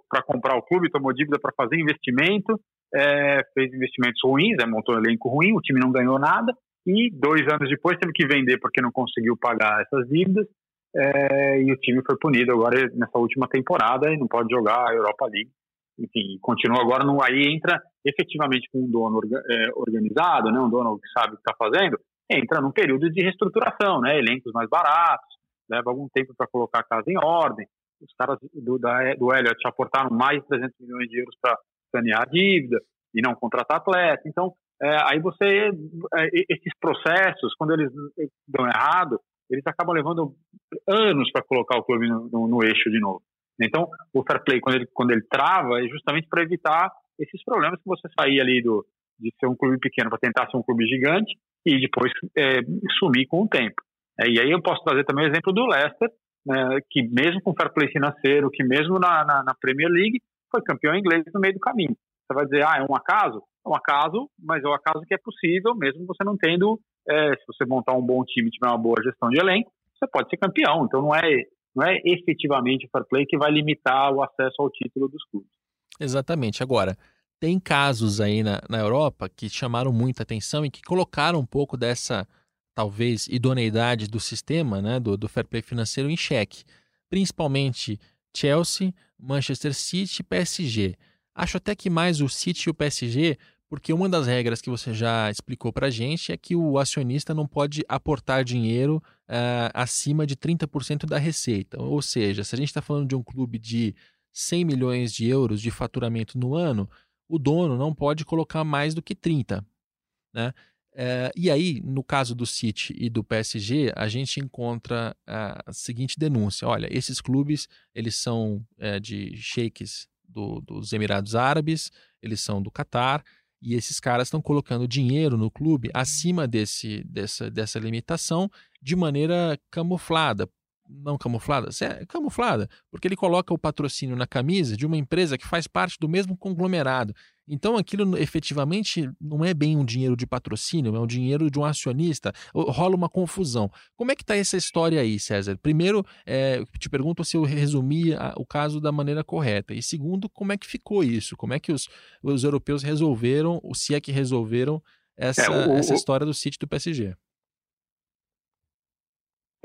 [SPEAKER 2] para comprar o clube, tomou dívida para fazer investimento, é, fez investimentos ruins, é, montou um elenco ruim, o time não ganhou nada, e dois anos depois teve que vender porque não conseguiu pagar essas dívidas, é, e o time foi punido agora nessa última temporada e não pode jogar a Europa League. Enfim, continua agora, no, aí entra efetivamente com um dono é, organizado, né, um dono que sabe o que está fazendo, entra num período de reestruturação, né, elencos mais baratos, leva algum tempo para colocar a casa em ordem, os caras do, da, do Elliott aportaram mais de 300 milhões de euros para sanear a dívida e não contratar atleta. Então, é, aí você, é, esses processos, quando eles dão errado, eles acabam levando anos para colocar o clube no, no, no, eixo de novo. Então, o fair play, quando ele, quando ele trava, é justamente para evitar esses problemas que você sair ali do, de ser um clube pequeno para tentar ser um clube gigante e depois é, sumir com o tempo. É, e aí eu posso trazer também o exemplo do Leicester, né, que mesmo com fair play financeiro, que mesmo na, na, na, Premier League, foi campeão inglês no meio do caminho. Você vai dizer, ah, é um acaso? É um acaso, mas é um acaso que é possível, mesmo você não tendo, é, se você montar um bom time tiver uma boa gestão de elenco, você pode ser campeão. Então não é, não é efetivamente o fair play que vai limitar o acesso ao título dos clubes.
[SPEAKER 1] Exatamente. Agora, tem casos aí na, na Europa que chamaram muita atenção e que colocaram um pouco dessa, talvez, idoneidade do sistema, né, do, do fair play financeiro em xeque. Principalmente Chelsea, Manchester City e PSG. Acho até que mais o City e o PSG, porque uma das regras que você já explicou para a gente é que o acionista não pode aportar dinheiro uh, acima de 30% da receita. Ou seja, se a gente está falando de um clube de 100 milhões de euros de faturamento no ano, o dono não pode colocar mais do que 30. Né? É, e aí, no caso do City e do PSG, a gente encontra a seguinte denúncia: olha, esses clubes eles são é, de sheiks do, dos Emirados Árabes, eles são do Catar, e esses caras estão colocando dinheiro no clube acima desse, dessa, dessa limitação de maneira camuflada, não camuflada? É camuflada, porque ele coloca o patrocínio na camisa de uma empresa que faz parte do mesmo conglomerado. Então aquilo efetivamente não é bem um dinheiro de patrocínio, é um dinheiro de um acionista. Rola uma confusão. Como é que está essa história aí, César? Primeiro, é, te pergunto se eu resumi a, o caso da maneira correta. E segundo, como é que ficou isso? Como é que os, os europeus resolveram, ou se é que resolveram, essa, é, o, essa história do sítio do PSG?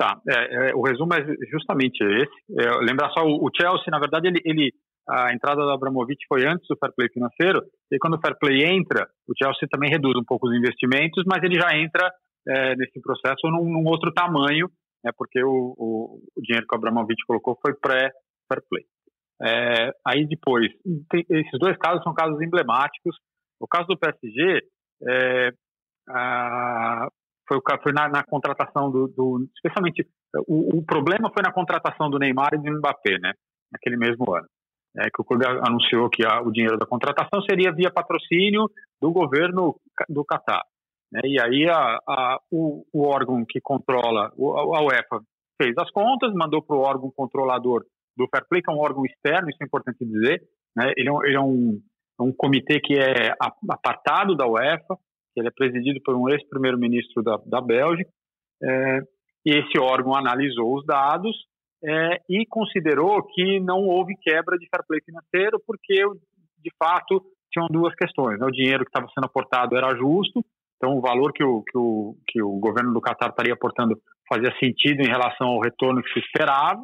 [SPEAKER 2] Tá, é, é, o resumo é justamente esse. É, lembrar só, o, Chelsea, na verdade, ele, ele, a entrada do Abramovich foi antes do fair play financeiro, e quando o fair play entra, o Chelsea também reduz um pouco os investimentos, mas ele já entra é, nesse processo num, num, outro tamanho, né, porque o, o, o, dinheiro que o Abramovich colocou foi pré-fair play. É, aí depois, tem, esses dois casos são casos emblemáticos. O caso do PSG, é, a, foi, foi na, na contratação do, do especialmente o, o, problema foi na contratação do Neymar e do Mbappé, né? Naquele mesmo ano, é, que o clube anunciou que a, o dinheiro da contratação seria via patrocínio do governo do Catar, né? E aí a, a, o, o, órgão que controla a UEFA fez as contas, mandou para o órgão controlador do Fair Play, que é um órgão externo, isso é importante dizer, né? Ele é, ele é um, é um comitê que é apartado da UEFA, ele é presidido por um ex-primeiro-ministro da, da Bélgica, é, e esse órgão analisou os dados é, e considerou que não houve quebra de fair play financeiro, porque, de fato, tinham duas questões. Né? O dinheiro que estava sendo aportado era justo, então o valor que o, que o, que o governo do Catar estaria aportando fazia sentido em relação ao retorno que se esperava,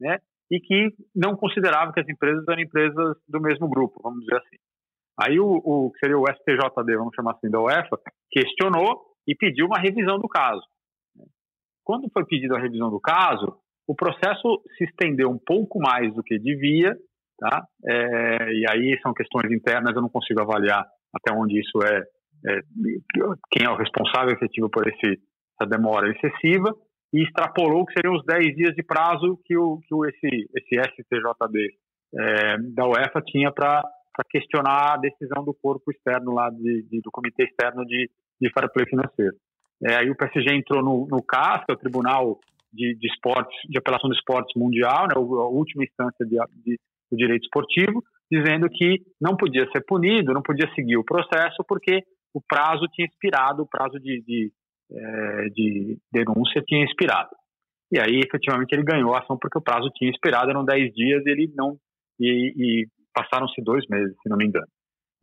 [SPEAKER 2] né? e que não considerava que as empresas eram empresas do mesmo grupo, vamos dizer assim. Aí o, o que seria o STJD, vamos chamar assim, da UEFA, questionou e pediu uma revisão do caso. Quando foi pedida a revisão do caso, o processo se estendeu um pouco mais do que devia, tá? É, e aí são questões internas, eu não consigo avaliar até onde isso é, é quem é o responsável efetivo por esse, essa demora excessiva, e extrapolou que seriam os 10 dias de prazo que, o, que o, esse, esse STJD é, da UEFA tinha para para questionar a decisão do corpo externo lá, de, de, do comitê externo de, de fair play financeiro. É, aí o PSG entrou no, no CAS, que é o Tribunal de, de Esportes, de Apelação de Esportes Mundial, né, a última instância de, de, do direito esportivo, dizendo que não podia ser punido, não podia seguir o processo, porque o prazo tinha expirado, o prazo de, de, é, de denúncia tinha expirado. E aí, efetivamente, ele ganhou a ação porque o prazo tinha expirado, eram 10 dias, ele não e, e passaram-se dois meses, se não me engano.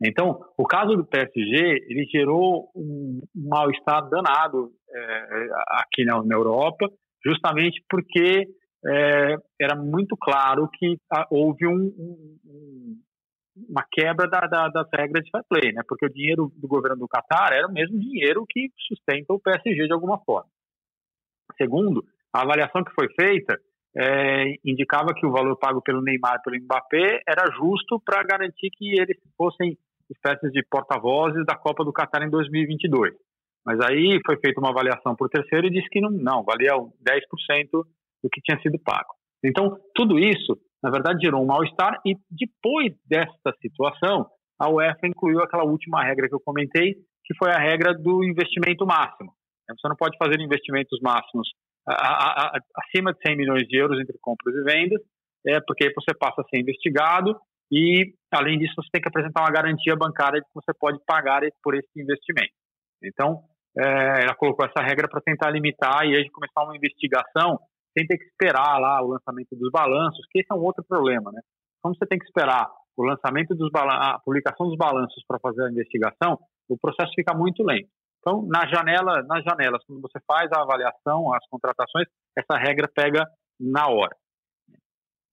[SPEAKER 2] Então, o caso do PSG, ele gerou um mal-estar danado é, aqui na, na, Europa, justamente porque é, era muito claro que a, houve um, um, uma quebra da, da, das regras de fair play, né? porque o dinheiro do governo do Qatar era o mesmo dinheiro que sustenta o PSG de alguma forma. Segundo, a avaliação que foi feita é, indicava que o valor pago pelo Neymar pelo Mbappé era justo para garantir que eles fossem espécies de porta-vozes da Copa do Catar em 2022. Mas aí foi feita uma avaliação por terceiro e disse que não, não valia 10% do que tinha sido pago. Então, tudo isso, na verdade, gerou um mal-estar e depois desta situação, a UEFA incluiu aquela última regra que eu comentei, que foi a regra do investimento máximo. Você não pode fazer investimentos máximos a, a, acima de 100 milhões de euros entre compras e vendas, é, porque você passa a ser investigado e, além disso, você tem que apresentar uma garantia bancária de que você pode pagar por esse investimento. Então, é, ela colocou essa regra para tentar limitar e aí começar uma investigação sem ter que esperar lá o lançamento dos balanços, que esse é um outro problema, né? Como você tem que esperar o lançamento dos a publicação dos balanços para fazer a investigação, o processo fica muito lento. Então, na janela, nas janelas, quando você faz a avaliação, as contratações, essa regra pega na hora.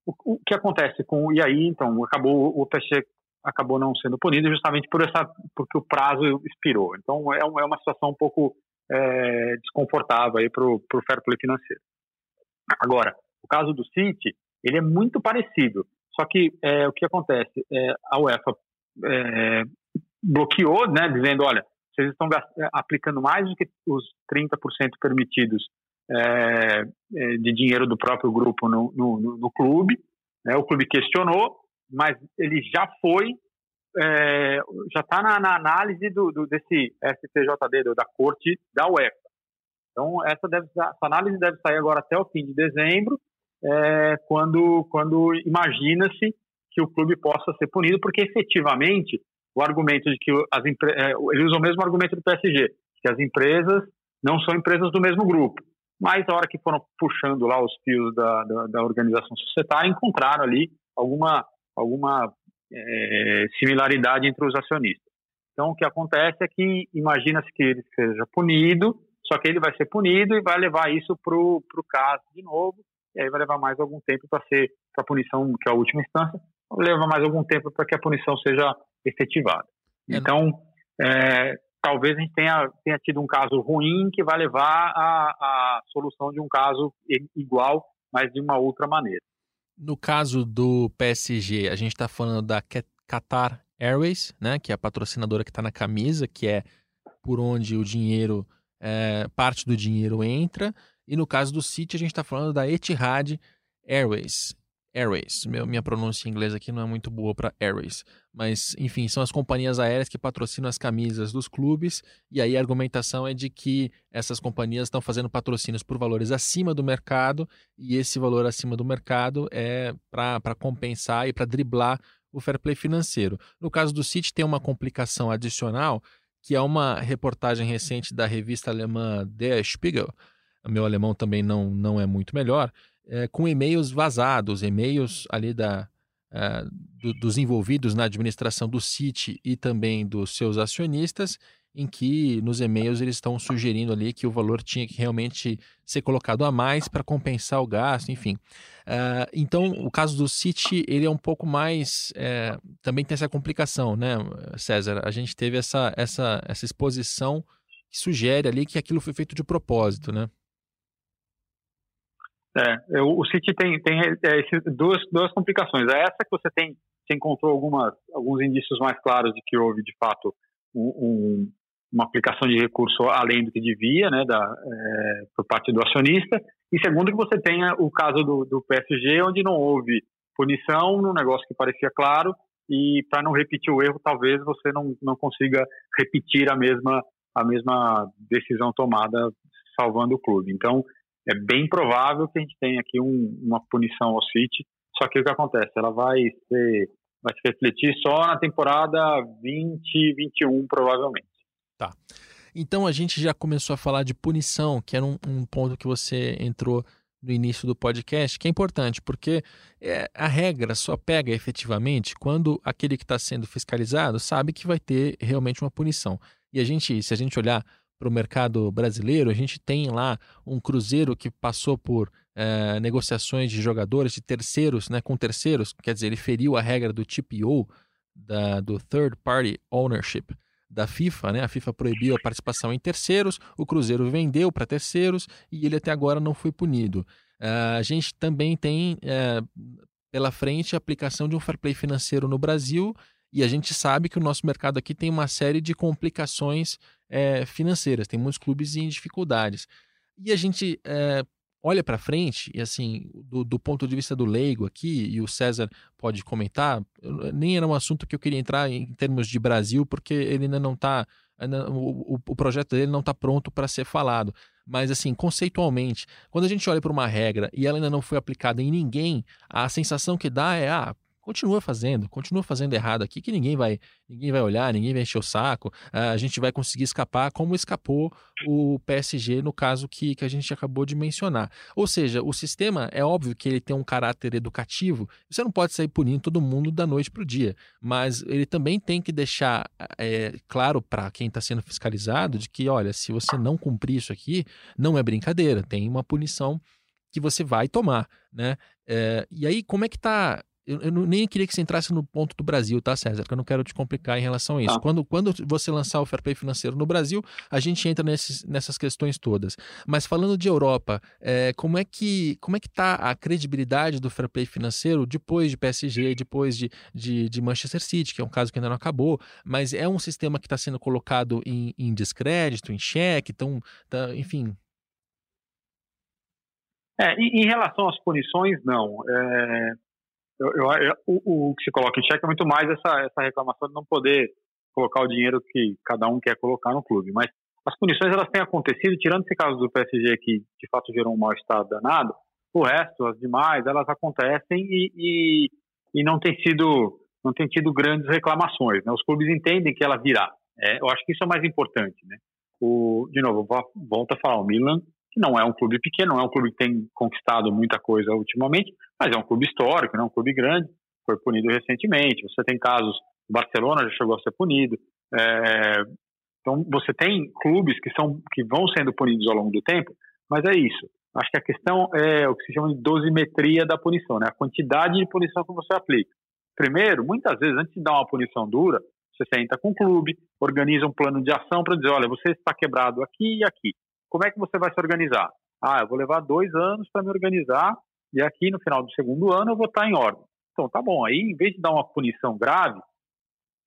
[SPEAKER 2] O, o que acontece com e aí, então, acabou o PC acabou não sendo punido justamente por essa porque o prazo expirou. Então, é, é uma situação um pouco é, desconfortável aí para o fair play financeiro. Agora, o caso do City, ele é muito parecido. Só que é, o que acontece? É, a UEFA é, bloqueou, né, dizendo, olha, vocês estão é, aplicando mais do que os 30% permitidos é, de dinheiro do próprio grupo no, no, no clube. Né? O clube questionou, mas ele já foi, é, já está na, na, análise do, do, desse STJD, da corte da UEFA. Então, essa, deve, essa análise deve sair agora até o fim de dezembro, é, quando, quando imagina-se que o clube possa ser punido, porque efetivamente o argumento de que as é, ele usa o mesmo argumento do PSG, que as empresas não são empresas do mesmo grupo. Mas a hora que foram puxando lá os fios da, da, da organização societária, encontraram ali alguma, alguma é, similaridade entre os acionistas. Então, o que acontece é que imagina-se que ele seja punido, só que ele vai ser punido e vai levar isso para o caso de novo, e aí vai levar mais algum tempo para ser para a punição, que é a última instância, leva mais algum tempo para que a punição seja efetivada. É. Então, é, talvez a gente tenha, tenha tido um caso ruim que vai levar à, solução de um caso igual, mas de uma outra maneira.
[SPEAKER 1] No caso do PSG, a gente está falando da Qatar Airways, né, que é a patrocinadora que está na camisa, que é por onde o dinheiro, é, parte do dinheiro entra. E no caso do City, a gente está falando da Etihad Airways. Airways. Meu, minha pronúncia em inglês aqui não é muito boa para Airways. Mas, enfim, são as companhias aéreas que patrocinam as camisas dos clubes. E aí a argumentação é de que essas companhias estão fazendo patrocínios por valores acima do mercado. E esse valor acima do mercado é para compensar e para driblar o fair play financeiro. No caso do City, tem uma complicação adicional, que é uma reportagem recente da revista alemã Der Spiegel. Meu alemão também não, não é muito melhor é, com e-mails vazados, e-mails ali da, uh, do, dos envolvidos na administração do City e também dos seus acionistas, em que nos e-mails eles estão sugerindo ali que o valor tinha que realmente ser colocado a mais para compensar o gasto, enfim. Uh, então, o caso do City, ele é um pouco mais... É, também tem essa complicação, né, César? A gente teve essa, essa, essa exposição que sugere ali que aquilo foi feito de propósito, né?
[SPEAKER 2] É, o City tem, tem é, duas, duas complicações. É essa que você tem, você encontrou algumas, alguns indícios mais claros de que houve, de fato, um, um, uma aplicação de recurso além do que devia, né, da, é, por parte do acionista. E segundo, que você tenha o caso do, do PSG, onde não houve punição num negócio que parecia claro, e para não repetir o erro, talvez você não, não consiga repetir a mesma, a mesma decisão tomada salvando o clube. Então, é bem provável que a gente tenha aqui um, uma punição ao City. Só que o que acontece? Ela vai ser, vai se refletir só na temporada 2021, provavelmente.
[SPEAKER 1] Tá. Então a gente já começou a falar de punição, que era um, um ponto que você entrou no início do podcast, que é importante, porque é, a regra só pega efetivamente quando aquele que está sendo fiscalizado sabe que vai ter realmente uma punição. E a gente, se a gente olhar para o mercado brasileiro, a gente tem lá um Cruzeiro que passou por é, negociações de jogadores, de terceiros, né, com terceiros, quer dizer, ele feriu a regra do TPO, da, do Third Party Ownership da FIFA, né? A FIFA proibiu a participação em terceiros, o Cruzeiro vendeu para terceiros e ele até agora não foi punido. Uh, a gente também tem uh, pela frente a aplicação de um fair play financeiro no Brasil e a gente sabe que o nosso mercado aqui tem uma série de complicações uh, financeiras, tem muitos clubes em dificuldades. E a gente eh, olha para frente e assim, do, do, ponto de vista do leigo aqui, e o César pode comentar, nem era um assunto que eu queria entrar em termos de Brasil, porque ele ainda não está, o, o projeto dele não está pronto para ser falado. Mas assim, conceitualmente, quando a gente olha para uma regra e ela ainda não foi aplicada em ninguém, a sensação que dá é, ah, continua fazendo, continua fazendo errado aqui, que ninguém vai, ninguém vai olhar, ninguém vai encher o saco, a gente vai conseguir escapar como escapou o PSG no caso que, que a gente acabou de mencionar. Ou seja, o sistema é óbvio que ele tem um caráter educativo, você não pode sair punindo todo mundo da noite para o dia, mas ele também tem que deixar é, claro para quem está sendo fiscalizado de que, olha, se você não cumprir isso aqui, não é brincadeira, tem uma punição que você vai tomar, né? É, e aí, como é que está eu, eu, nem queria que você entrasse no ponto do Brasil, tá, César? Que eu não quero te complicar em relação a isso. Ah. Quando, quando você lançar o Fair Play financeiro no Brasil, a gente entra nesses, nessas questões todas. Mas falando de Europa, é, como é que como é que está a credibilidade do Fair Play financeiro depois de PSG, depois de, de, de, Manchester City, que é um caso que ainda não acabou, mas é um sistema que está sendo colocado em, em, descrédito, em xeque, então, tá, enfim.
[SPEAKER 2] É, em, em relação às punições, não. É, eu, eu, eu, o, o, que se coloca em xeque é muito mais essa, essa reclamação de não poder colocar o dinheiro que cada um quer colocar no clube. Mas as punições elas têm acontecido, tirando esse caso do PSG que de fato gerou um mal-estar danado, o resto, as demais, elas acontecem e, e, e, não tem sido não tem tido grandes reclamações. Né? Os clubes entendem que ela virá. É, eu acho que isso é mais importante. Né? O, de novo, volto a falar, o Milan não é um clube pequeno, não é um clube que tem conquistado muita coisa ultimamente, mas é um clube histórico, é um clube grande, foi punido recentemente. Você tem casos, o Barcelona já chegou a ser punido. É, então você tem clubes que são que vão sendo punidos ao longo do tempo, mas é isso. Acho que a questão é o que se chama de dosimetria da punição, né? A quantidade de punição que você aplica. Primeiro, muitas vezes antes de dar uma punição dura, você senta com o clube, organiza um plano de ação para dizer, olha, você está quebrado aqui e aqui como é que você vai se organizar? Ah, eu vou levar dois anos para me organizar e aqui no final do segundo ano eu vou estar em ordem. Então, tá bom. Aí, em vez de dar uma punição grave,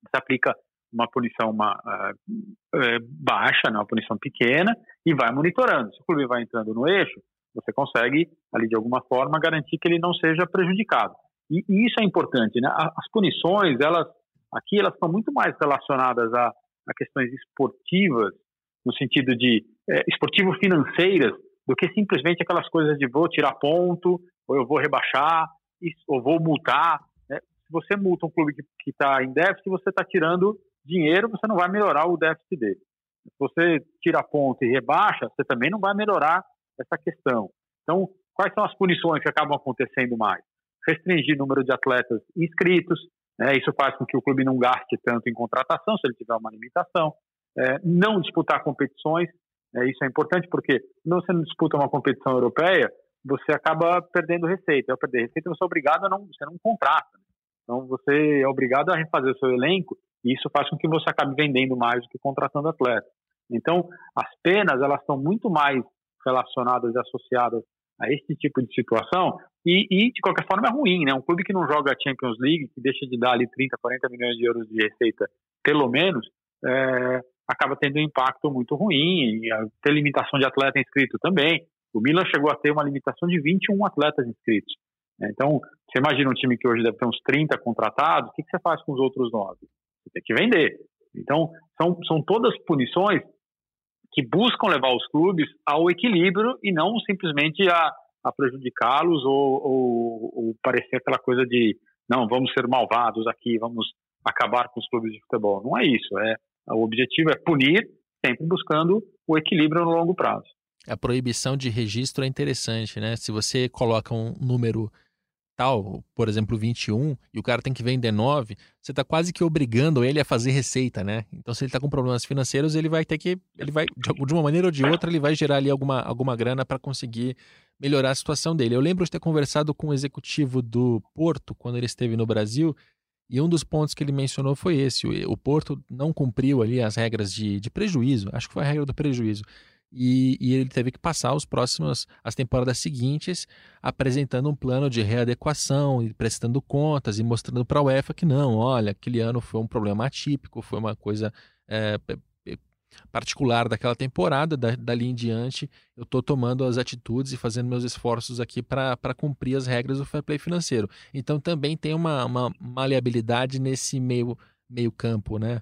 [SPEAKER 2] você aplica uma punição uma, uh, baixa, né, uma punição pequena, e vai monitorando. Se o clube vai entrando no eixo, você consegue, ali de alguma forma, garantir que ele não seja prejudicado. E, e isso é importante. Né? As punições, elas aqui, elas estão muito mais relacionadas a, a questões esportivas no sentido de é, esportivo-financeiras, do que simplesmente aquelas coisas de vou tirar ponto, ou eu vou rebaixar, ou vou multar. Né? Se você multa um clube que está em déficit, você está tirando dinheiro, você não vai melhorar o déficit dele. Se você tira ponto e rebaixa, você também não vai melhorar essa questão. Então, quais são as punições que acabam acontecendo mais? Restringir o número de atletas inscritos, né? isso faz com que o clube não gaste tanto em contratação, se ele tiver uma limitação é, não disputar competições. É, isso é importante porque não você não disputa uma competição europeia, você acaba perdendo receita. Ao perder receita, você é obrigado a não, você não contrata. Né? Então você é obrigado a refazer o seu elenco e isso faz com que você acabe vendendo mais do que contratando atletas. Então as penas elas estão muito mais relacionadas e associadas a esse tipo de situação e, e, de qualquer forma é ruim, né? Um clube que não joga a Champions League, que deixa de dar ali 30, 40 milhões de euros de receita, pelo menos, é, acaba tendo um impacto muito ruim, e ter limitação de atleta inscrito também. O Milan chegou a ter uma limitação de 21 atletas inscritos. Né? Então, você imagina um time que hoje deve ter uns 30 contratados, o que, você faz com os outros nove? Você tem que vender. Então, são, são todas punições que buscam levar os clubes ao equilíbrio e não simplesmente a, a prejudicá-los ou, ou, ou, parecer aquela coisa de não, vamos ser malvados aqui, vamos acabar com os clubes de futebol. Não é isso. É o objetivo é punir, sempre buscando o equilíbrio no longo prazo.
[SPEAKER 1] A proibição de registro é interessante, né? Se você coloca um número tal, por exemplo, 21, e o cara tem que vender 9, você está quase que obrigando ele a fazer receita, né? Então, se ele está com problemas financeiros, ele vai ter que, ele vai, de uma maneira ou de outra, ele vai gerar ali alguma, alguma grana para conseguir melhorar a situação dele. Eu lembro de ter conversado com o um executivo do Porto, quando ele esteve no Brasil, e um dos pontos que ele mencionou foi esse: o Porto não cumpriu ali as regras de, de prejuízo, acho que foi a regra do prejuízo, e, e, ele teve que passar os próximos, as temporadas seguintes apresentando um plano de readequação e prestando contas e mostrando para a UEFA que não, olha, aquele ano foi um problema atípico, foi uma coisa é, particular daquela temporada, da, dali em diante eu estou tomando as atitudes e fazendo meus esforços aqui para cumprir as regras do fair play financeiro. Então também tem uma, uma maleabilidade nesse meio, meio campo, né?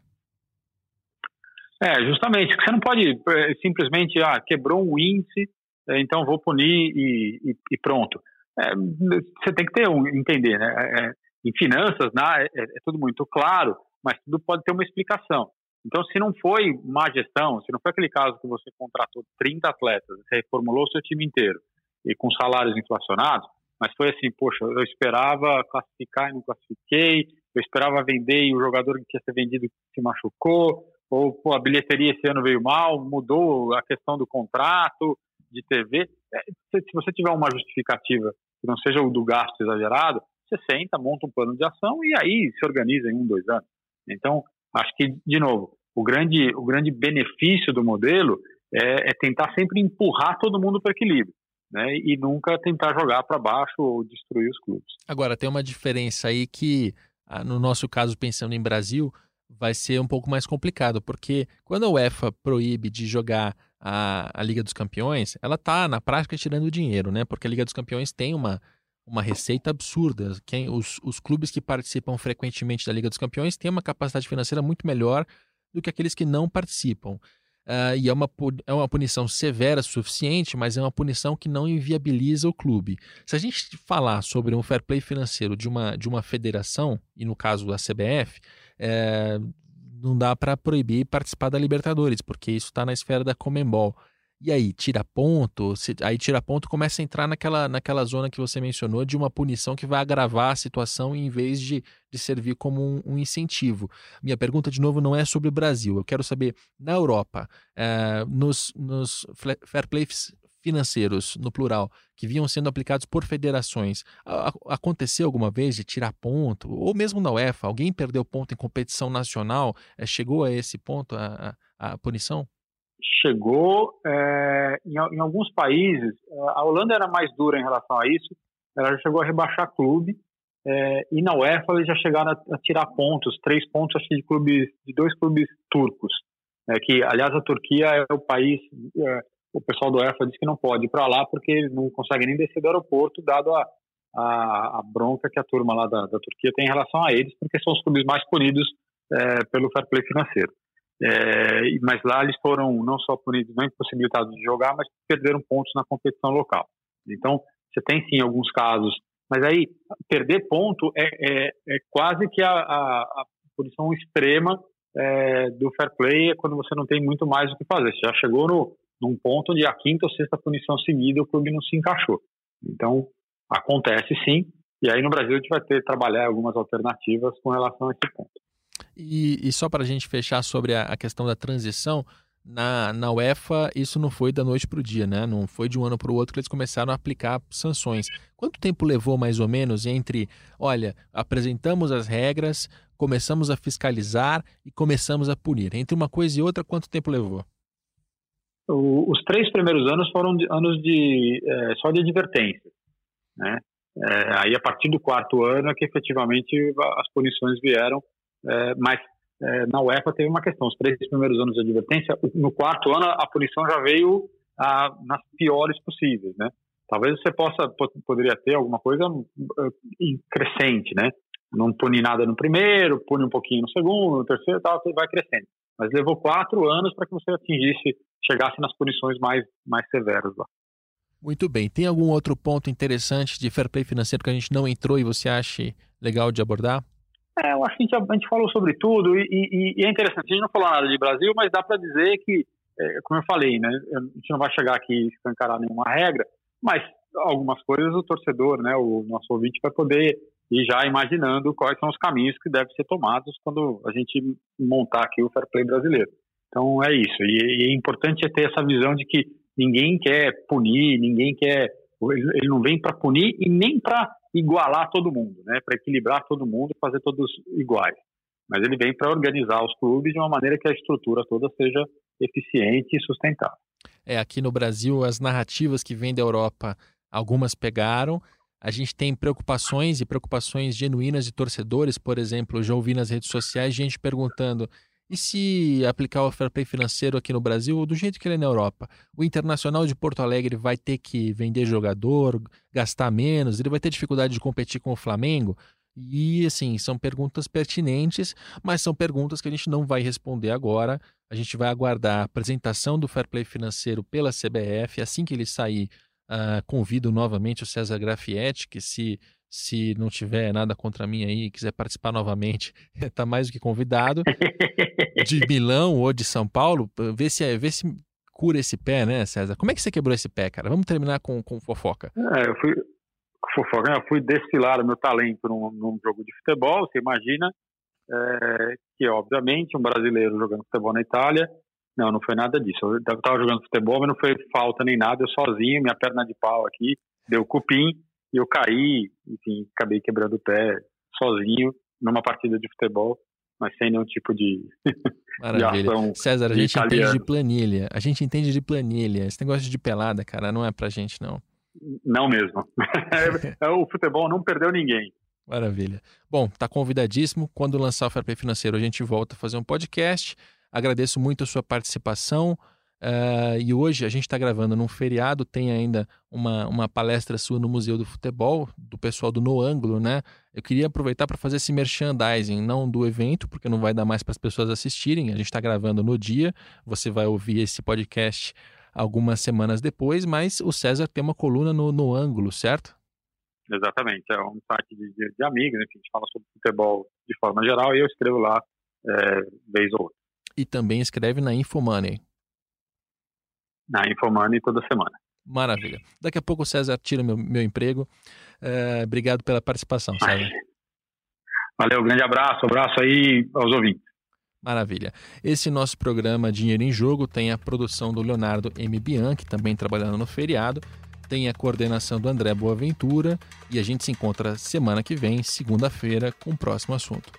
[SPEAKER 2] É, justamente, você não pode é, simplesmente, ah, quebrou um índice, é, então vou punir e, e, e pronto. É, você tem que ter um, entender, né? É, em finanças, né, é, é, tudo muito claro, mas tudo pode ter uma explicação. Então, se não foi má gestão, se não foi aquele caso que você contratou 30 atletas, você reformulou o seu time inteiro e com salários inflacionados, mas foi assim, poxa, eu esperava classificar e não classifiquei, eu esperava vender e o jogador que tinha ser vendido se machucou, ou pô, a bilheteria esse ano veio mal, mudou a questão do contrato de TV. É, se, se você tiver uma justificativa que não seja o do gasto exagerado, você senta, monta um plano de ação e aí se organiza em um, dois anos. Então, acho que, de novo, o grande, o grande benefício do modelo é, é tentar sempre empurrar todo mundo para o equilíbrio. Né, e nunca tentar jogar para baixo ou destruir os clubes.
[SPEAKER 1] Agora, tem uma diferença aí que, ah, no nosso caso, pensando em Brasil, vai ser um pouco mais complicado, porque quando a UEFA proíbe de jogar a, a Liga dos Campeões, ela está na prática tirando dinheiro, né? Porque a Liga dos Campeões tem uma, uma receita absurda. Quem, os, os clubes que participam frequentemente da Liga dos Campeões têm uma capacidade financeira muito melhor do que aqueles que não participam. Uh, e é uma, é uma punição severa suficiente, mas é uma punição que não inviabiliza o clube. Se a gente falar sobre um fair play financeiro de uma, de uma federação, e no caso da CBF, é, não dá para proibir participar da Libertadores, porque isso está na esfera da Comembol. E aí, tira ponto? Se, aí tira ponto começa a entrar naquela, naquela zona que você mencionou de uma punição que vai agravar a situação em vez de, de servir como um, um incentivo. Minha pergunta, de novo, não é sobre o Brasil. Eu quero saber, na Europa, é, nos, nos fair plays financeiros, no plural, que vinham sendo aplicados por federações, aconteceu alguma vez de tirar ponto? Ou mesmo na UEFA, alguém perdeu ponto em competição nacional? É, chegou a esse ponto a, a, a punição?
[SPEAKER 2] Chegou é, em, em, alguns países. A Holanda era mais dura em relação a isso. Ela já chegou a rebaixar clube é, e na UEFA eles já chegaram a, a, tirar pontos, três pontos acho de clubes, de dois clubes turcos. É, que aliás a Turquia é o país. É, o pessoal do UEFA diz que não pode ir para lá porque eles não conseguem nem descer do aeroporto, dado a, a, a bronca que a turma lá da, da, Turquia tem em relação a eles, porque são os clubes mais punidos é, pelo fair play financeiro. É, mas lá eles foram não só punidos, não impossibilitados de jogar, mas perderam pontos na competição local. Então, você tem sim alguns casos, mas aí perder ponto é, é, é quase que a, a, a punição extrema é, do fair play é quando você não tem muito mais o que fazer. Você já chegou no, num ponto onde a quinta ou sexta punição seguida o clube não se encaixou. Então, acontece sim, e aí no Brasil a gente vai ter trabalhar algumas alternativas com relação a esse ponto.
[SPEAKER 1] E, e só para a gente fechar sobre a, a, questão da transição, na, na UEFA isso não foi da noite para o dia, né? Não foi de um ano para o outro que eles começaram a aplicar sanções. Quanto tempo levou mais ou menos entre, olha, apresentamos as regras, começamos a fiscalizar e começamos a punir? Entre uma coisa e outra, quanto tempo levou?
[SPEAKER 2] O, os três primeiros anos foram de, anos de é, só de advertência, né? É, aí a partir do quarto ano é que efetivamente as punições vieram mas é, na UEFA teve uma questão, os três primeiros anos de advertência, no quarto ano a punição já veio a, nas piores possíveis, né? Talvez você possa, poderia ter alguma coisa uh, crescente, né? Não pune nada no primeiro, pune um pouquinho no segundo, no terceiro, tal, você vai crescendo. Mas levou quatro anos para que você atingisse, chegasse nas punições mais, mais severas lá.
[SPEAKER 1] Muito bem. Tem algum outro ponto interessante de fair play financeiro que a gente não entrou e você acha legal de abordar?
[SPEAKER 2] É, eu acho que a gente, falou sobre tudo e, e, e, é interessante. A gente não falou nada de Brasil, mas dá para dizer que, é, como eu falei, né, a gente não vai chegar aqui e escancarar nenhuma regra, mas algumas coisas o torcedor, né, o nosso ouvinte vai poder ir já imaginando quais são os caminhos que devem ser tomados quando a gente montar aqui o fair play brasileiro. Então é isso. E, e é importante é ter essa visão de que ninguém quer punir, ninguém quer ele não vem para punir e nem para igualar todo mundo, né? Para equilibrar todo mundo fazer todos iguais. Mas ele vem para organizar os clubes de uma maneira que a estrutura toda seja eficiente e sustentável.
[SPEAKER 1] É, aqui no Brasil, as narrativas que vêm da Europa, algumas pegaram. A gente tem preocupações e preocupações genuínas de torcedores, por exemplo, já ouvi nas redes sociais gente perguntando e se aplicar o fair play financeiro aqui no Brasil, do jeito que ele é na Europa, o Internacional de Porto Alegre vai ter que vender jogador, gastar menos, ele vai ter dificuldade de competir com o Flamengo? E assim, são perguntas pertinentes, mas são perguntas que a gente não vai responder agora. A gente vai aguardar a apresentação do fair play financeiro pela CBF. Assim que ele sair, uh, convido novamente o César Grafietti, que se se não tiver nada contra mim aí, quiser participar novamente, está mais do que convidado. De Milão ou de São Paulo, vê se, vê se cura esse pé, né, César? Como é que você quebrou esse pé, cara? Vamos terminar com, com fofoca.
[SPEAKER 2] É, eu fui, fofoca, eu fui desfilar o meu talento num, num jogo de futebol, você imagina, é, que obviamente um brasileiro jogando futebol na Itália, não, não foi nada disso. Eu estava jogando futebol, mas não foi falta nem nada, eu sozinho, minha perna de pau aqui, deu cupim, e eu caí, enfim, acabei quebrando o pé sozinho numa partida de futebol, mas sem nenhum tipo de,
[SPEAKER 1] Maravilha. de ação. César, a gente italiano. entende de planilha. A gente entende de planilha. Esse negócio de pelada, cara, não é pra gente, não.
[SPEAKER 2] Não mesmo. É, o futebol não perdeu ninguém.
[SPEAKER 1] Maravilha. Bom, tá convidadíssimo. Quando lançar o Fair Play Financeiro, a gente volta a fazer um podcast. Agradeço muito a sua participação. Uh, e hoje a gente está gravando num feriado, tem ainda uma, uma palestra sua no Museu do Futebol, do pessoal do No Ângulo, né? Eu queria aproveitar para fazer esse merchandising, não do evento, porque não vai dar mais para as pessoas assistirem. A gente está gravando no dia, você vai ouvir esse podcast algumas semanas depois, mas o César tem uma coluna no, no Ângulo, certo?
[SPEAKER 2] Exatamente, é um site de, de, de amigos, enfim, a gente fala sobre futebol de forma geral e eu escrevo lá é, vez ou outra.
[SPEAKER 1] E também escreve na Infomoney
[SPEAKER 2] na Infomoney toda semana.
[SPEAKER 1] Maravilha. Daqui a pouco o César tira meu, meu emprego. É, obrigado pela participação, César.
[SPEAKER 2] Valeu, grande abraço, abraço aí aos ouvintes.
[SPEAKER 1] Maravilha. Esse nosso programa Dinheiro em Jogo tem a produção do Leonardo M. Bianchi, também trabalhando no feriado, tem a coordenação do André Boaventura e a gente se encontra semana que vem, segunda-feira, com o próximo assunto.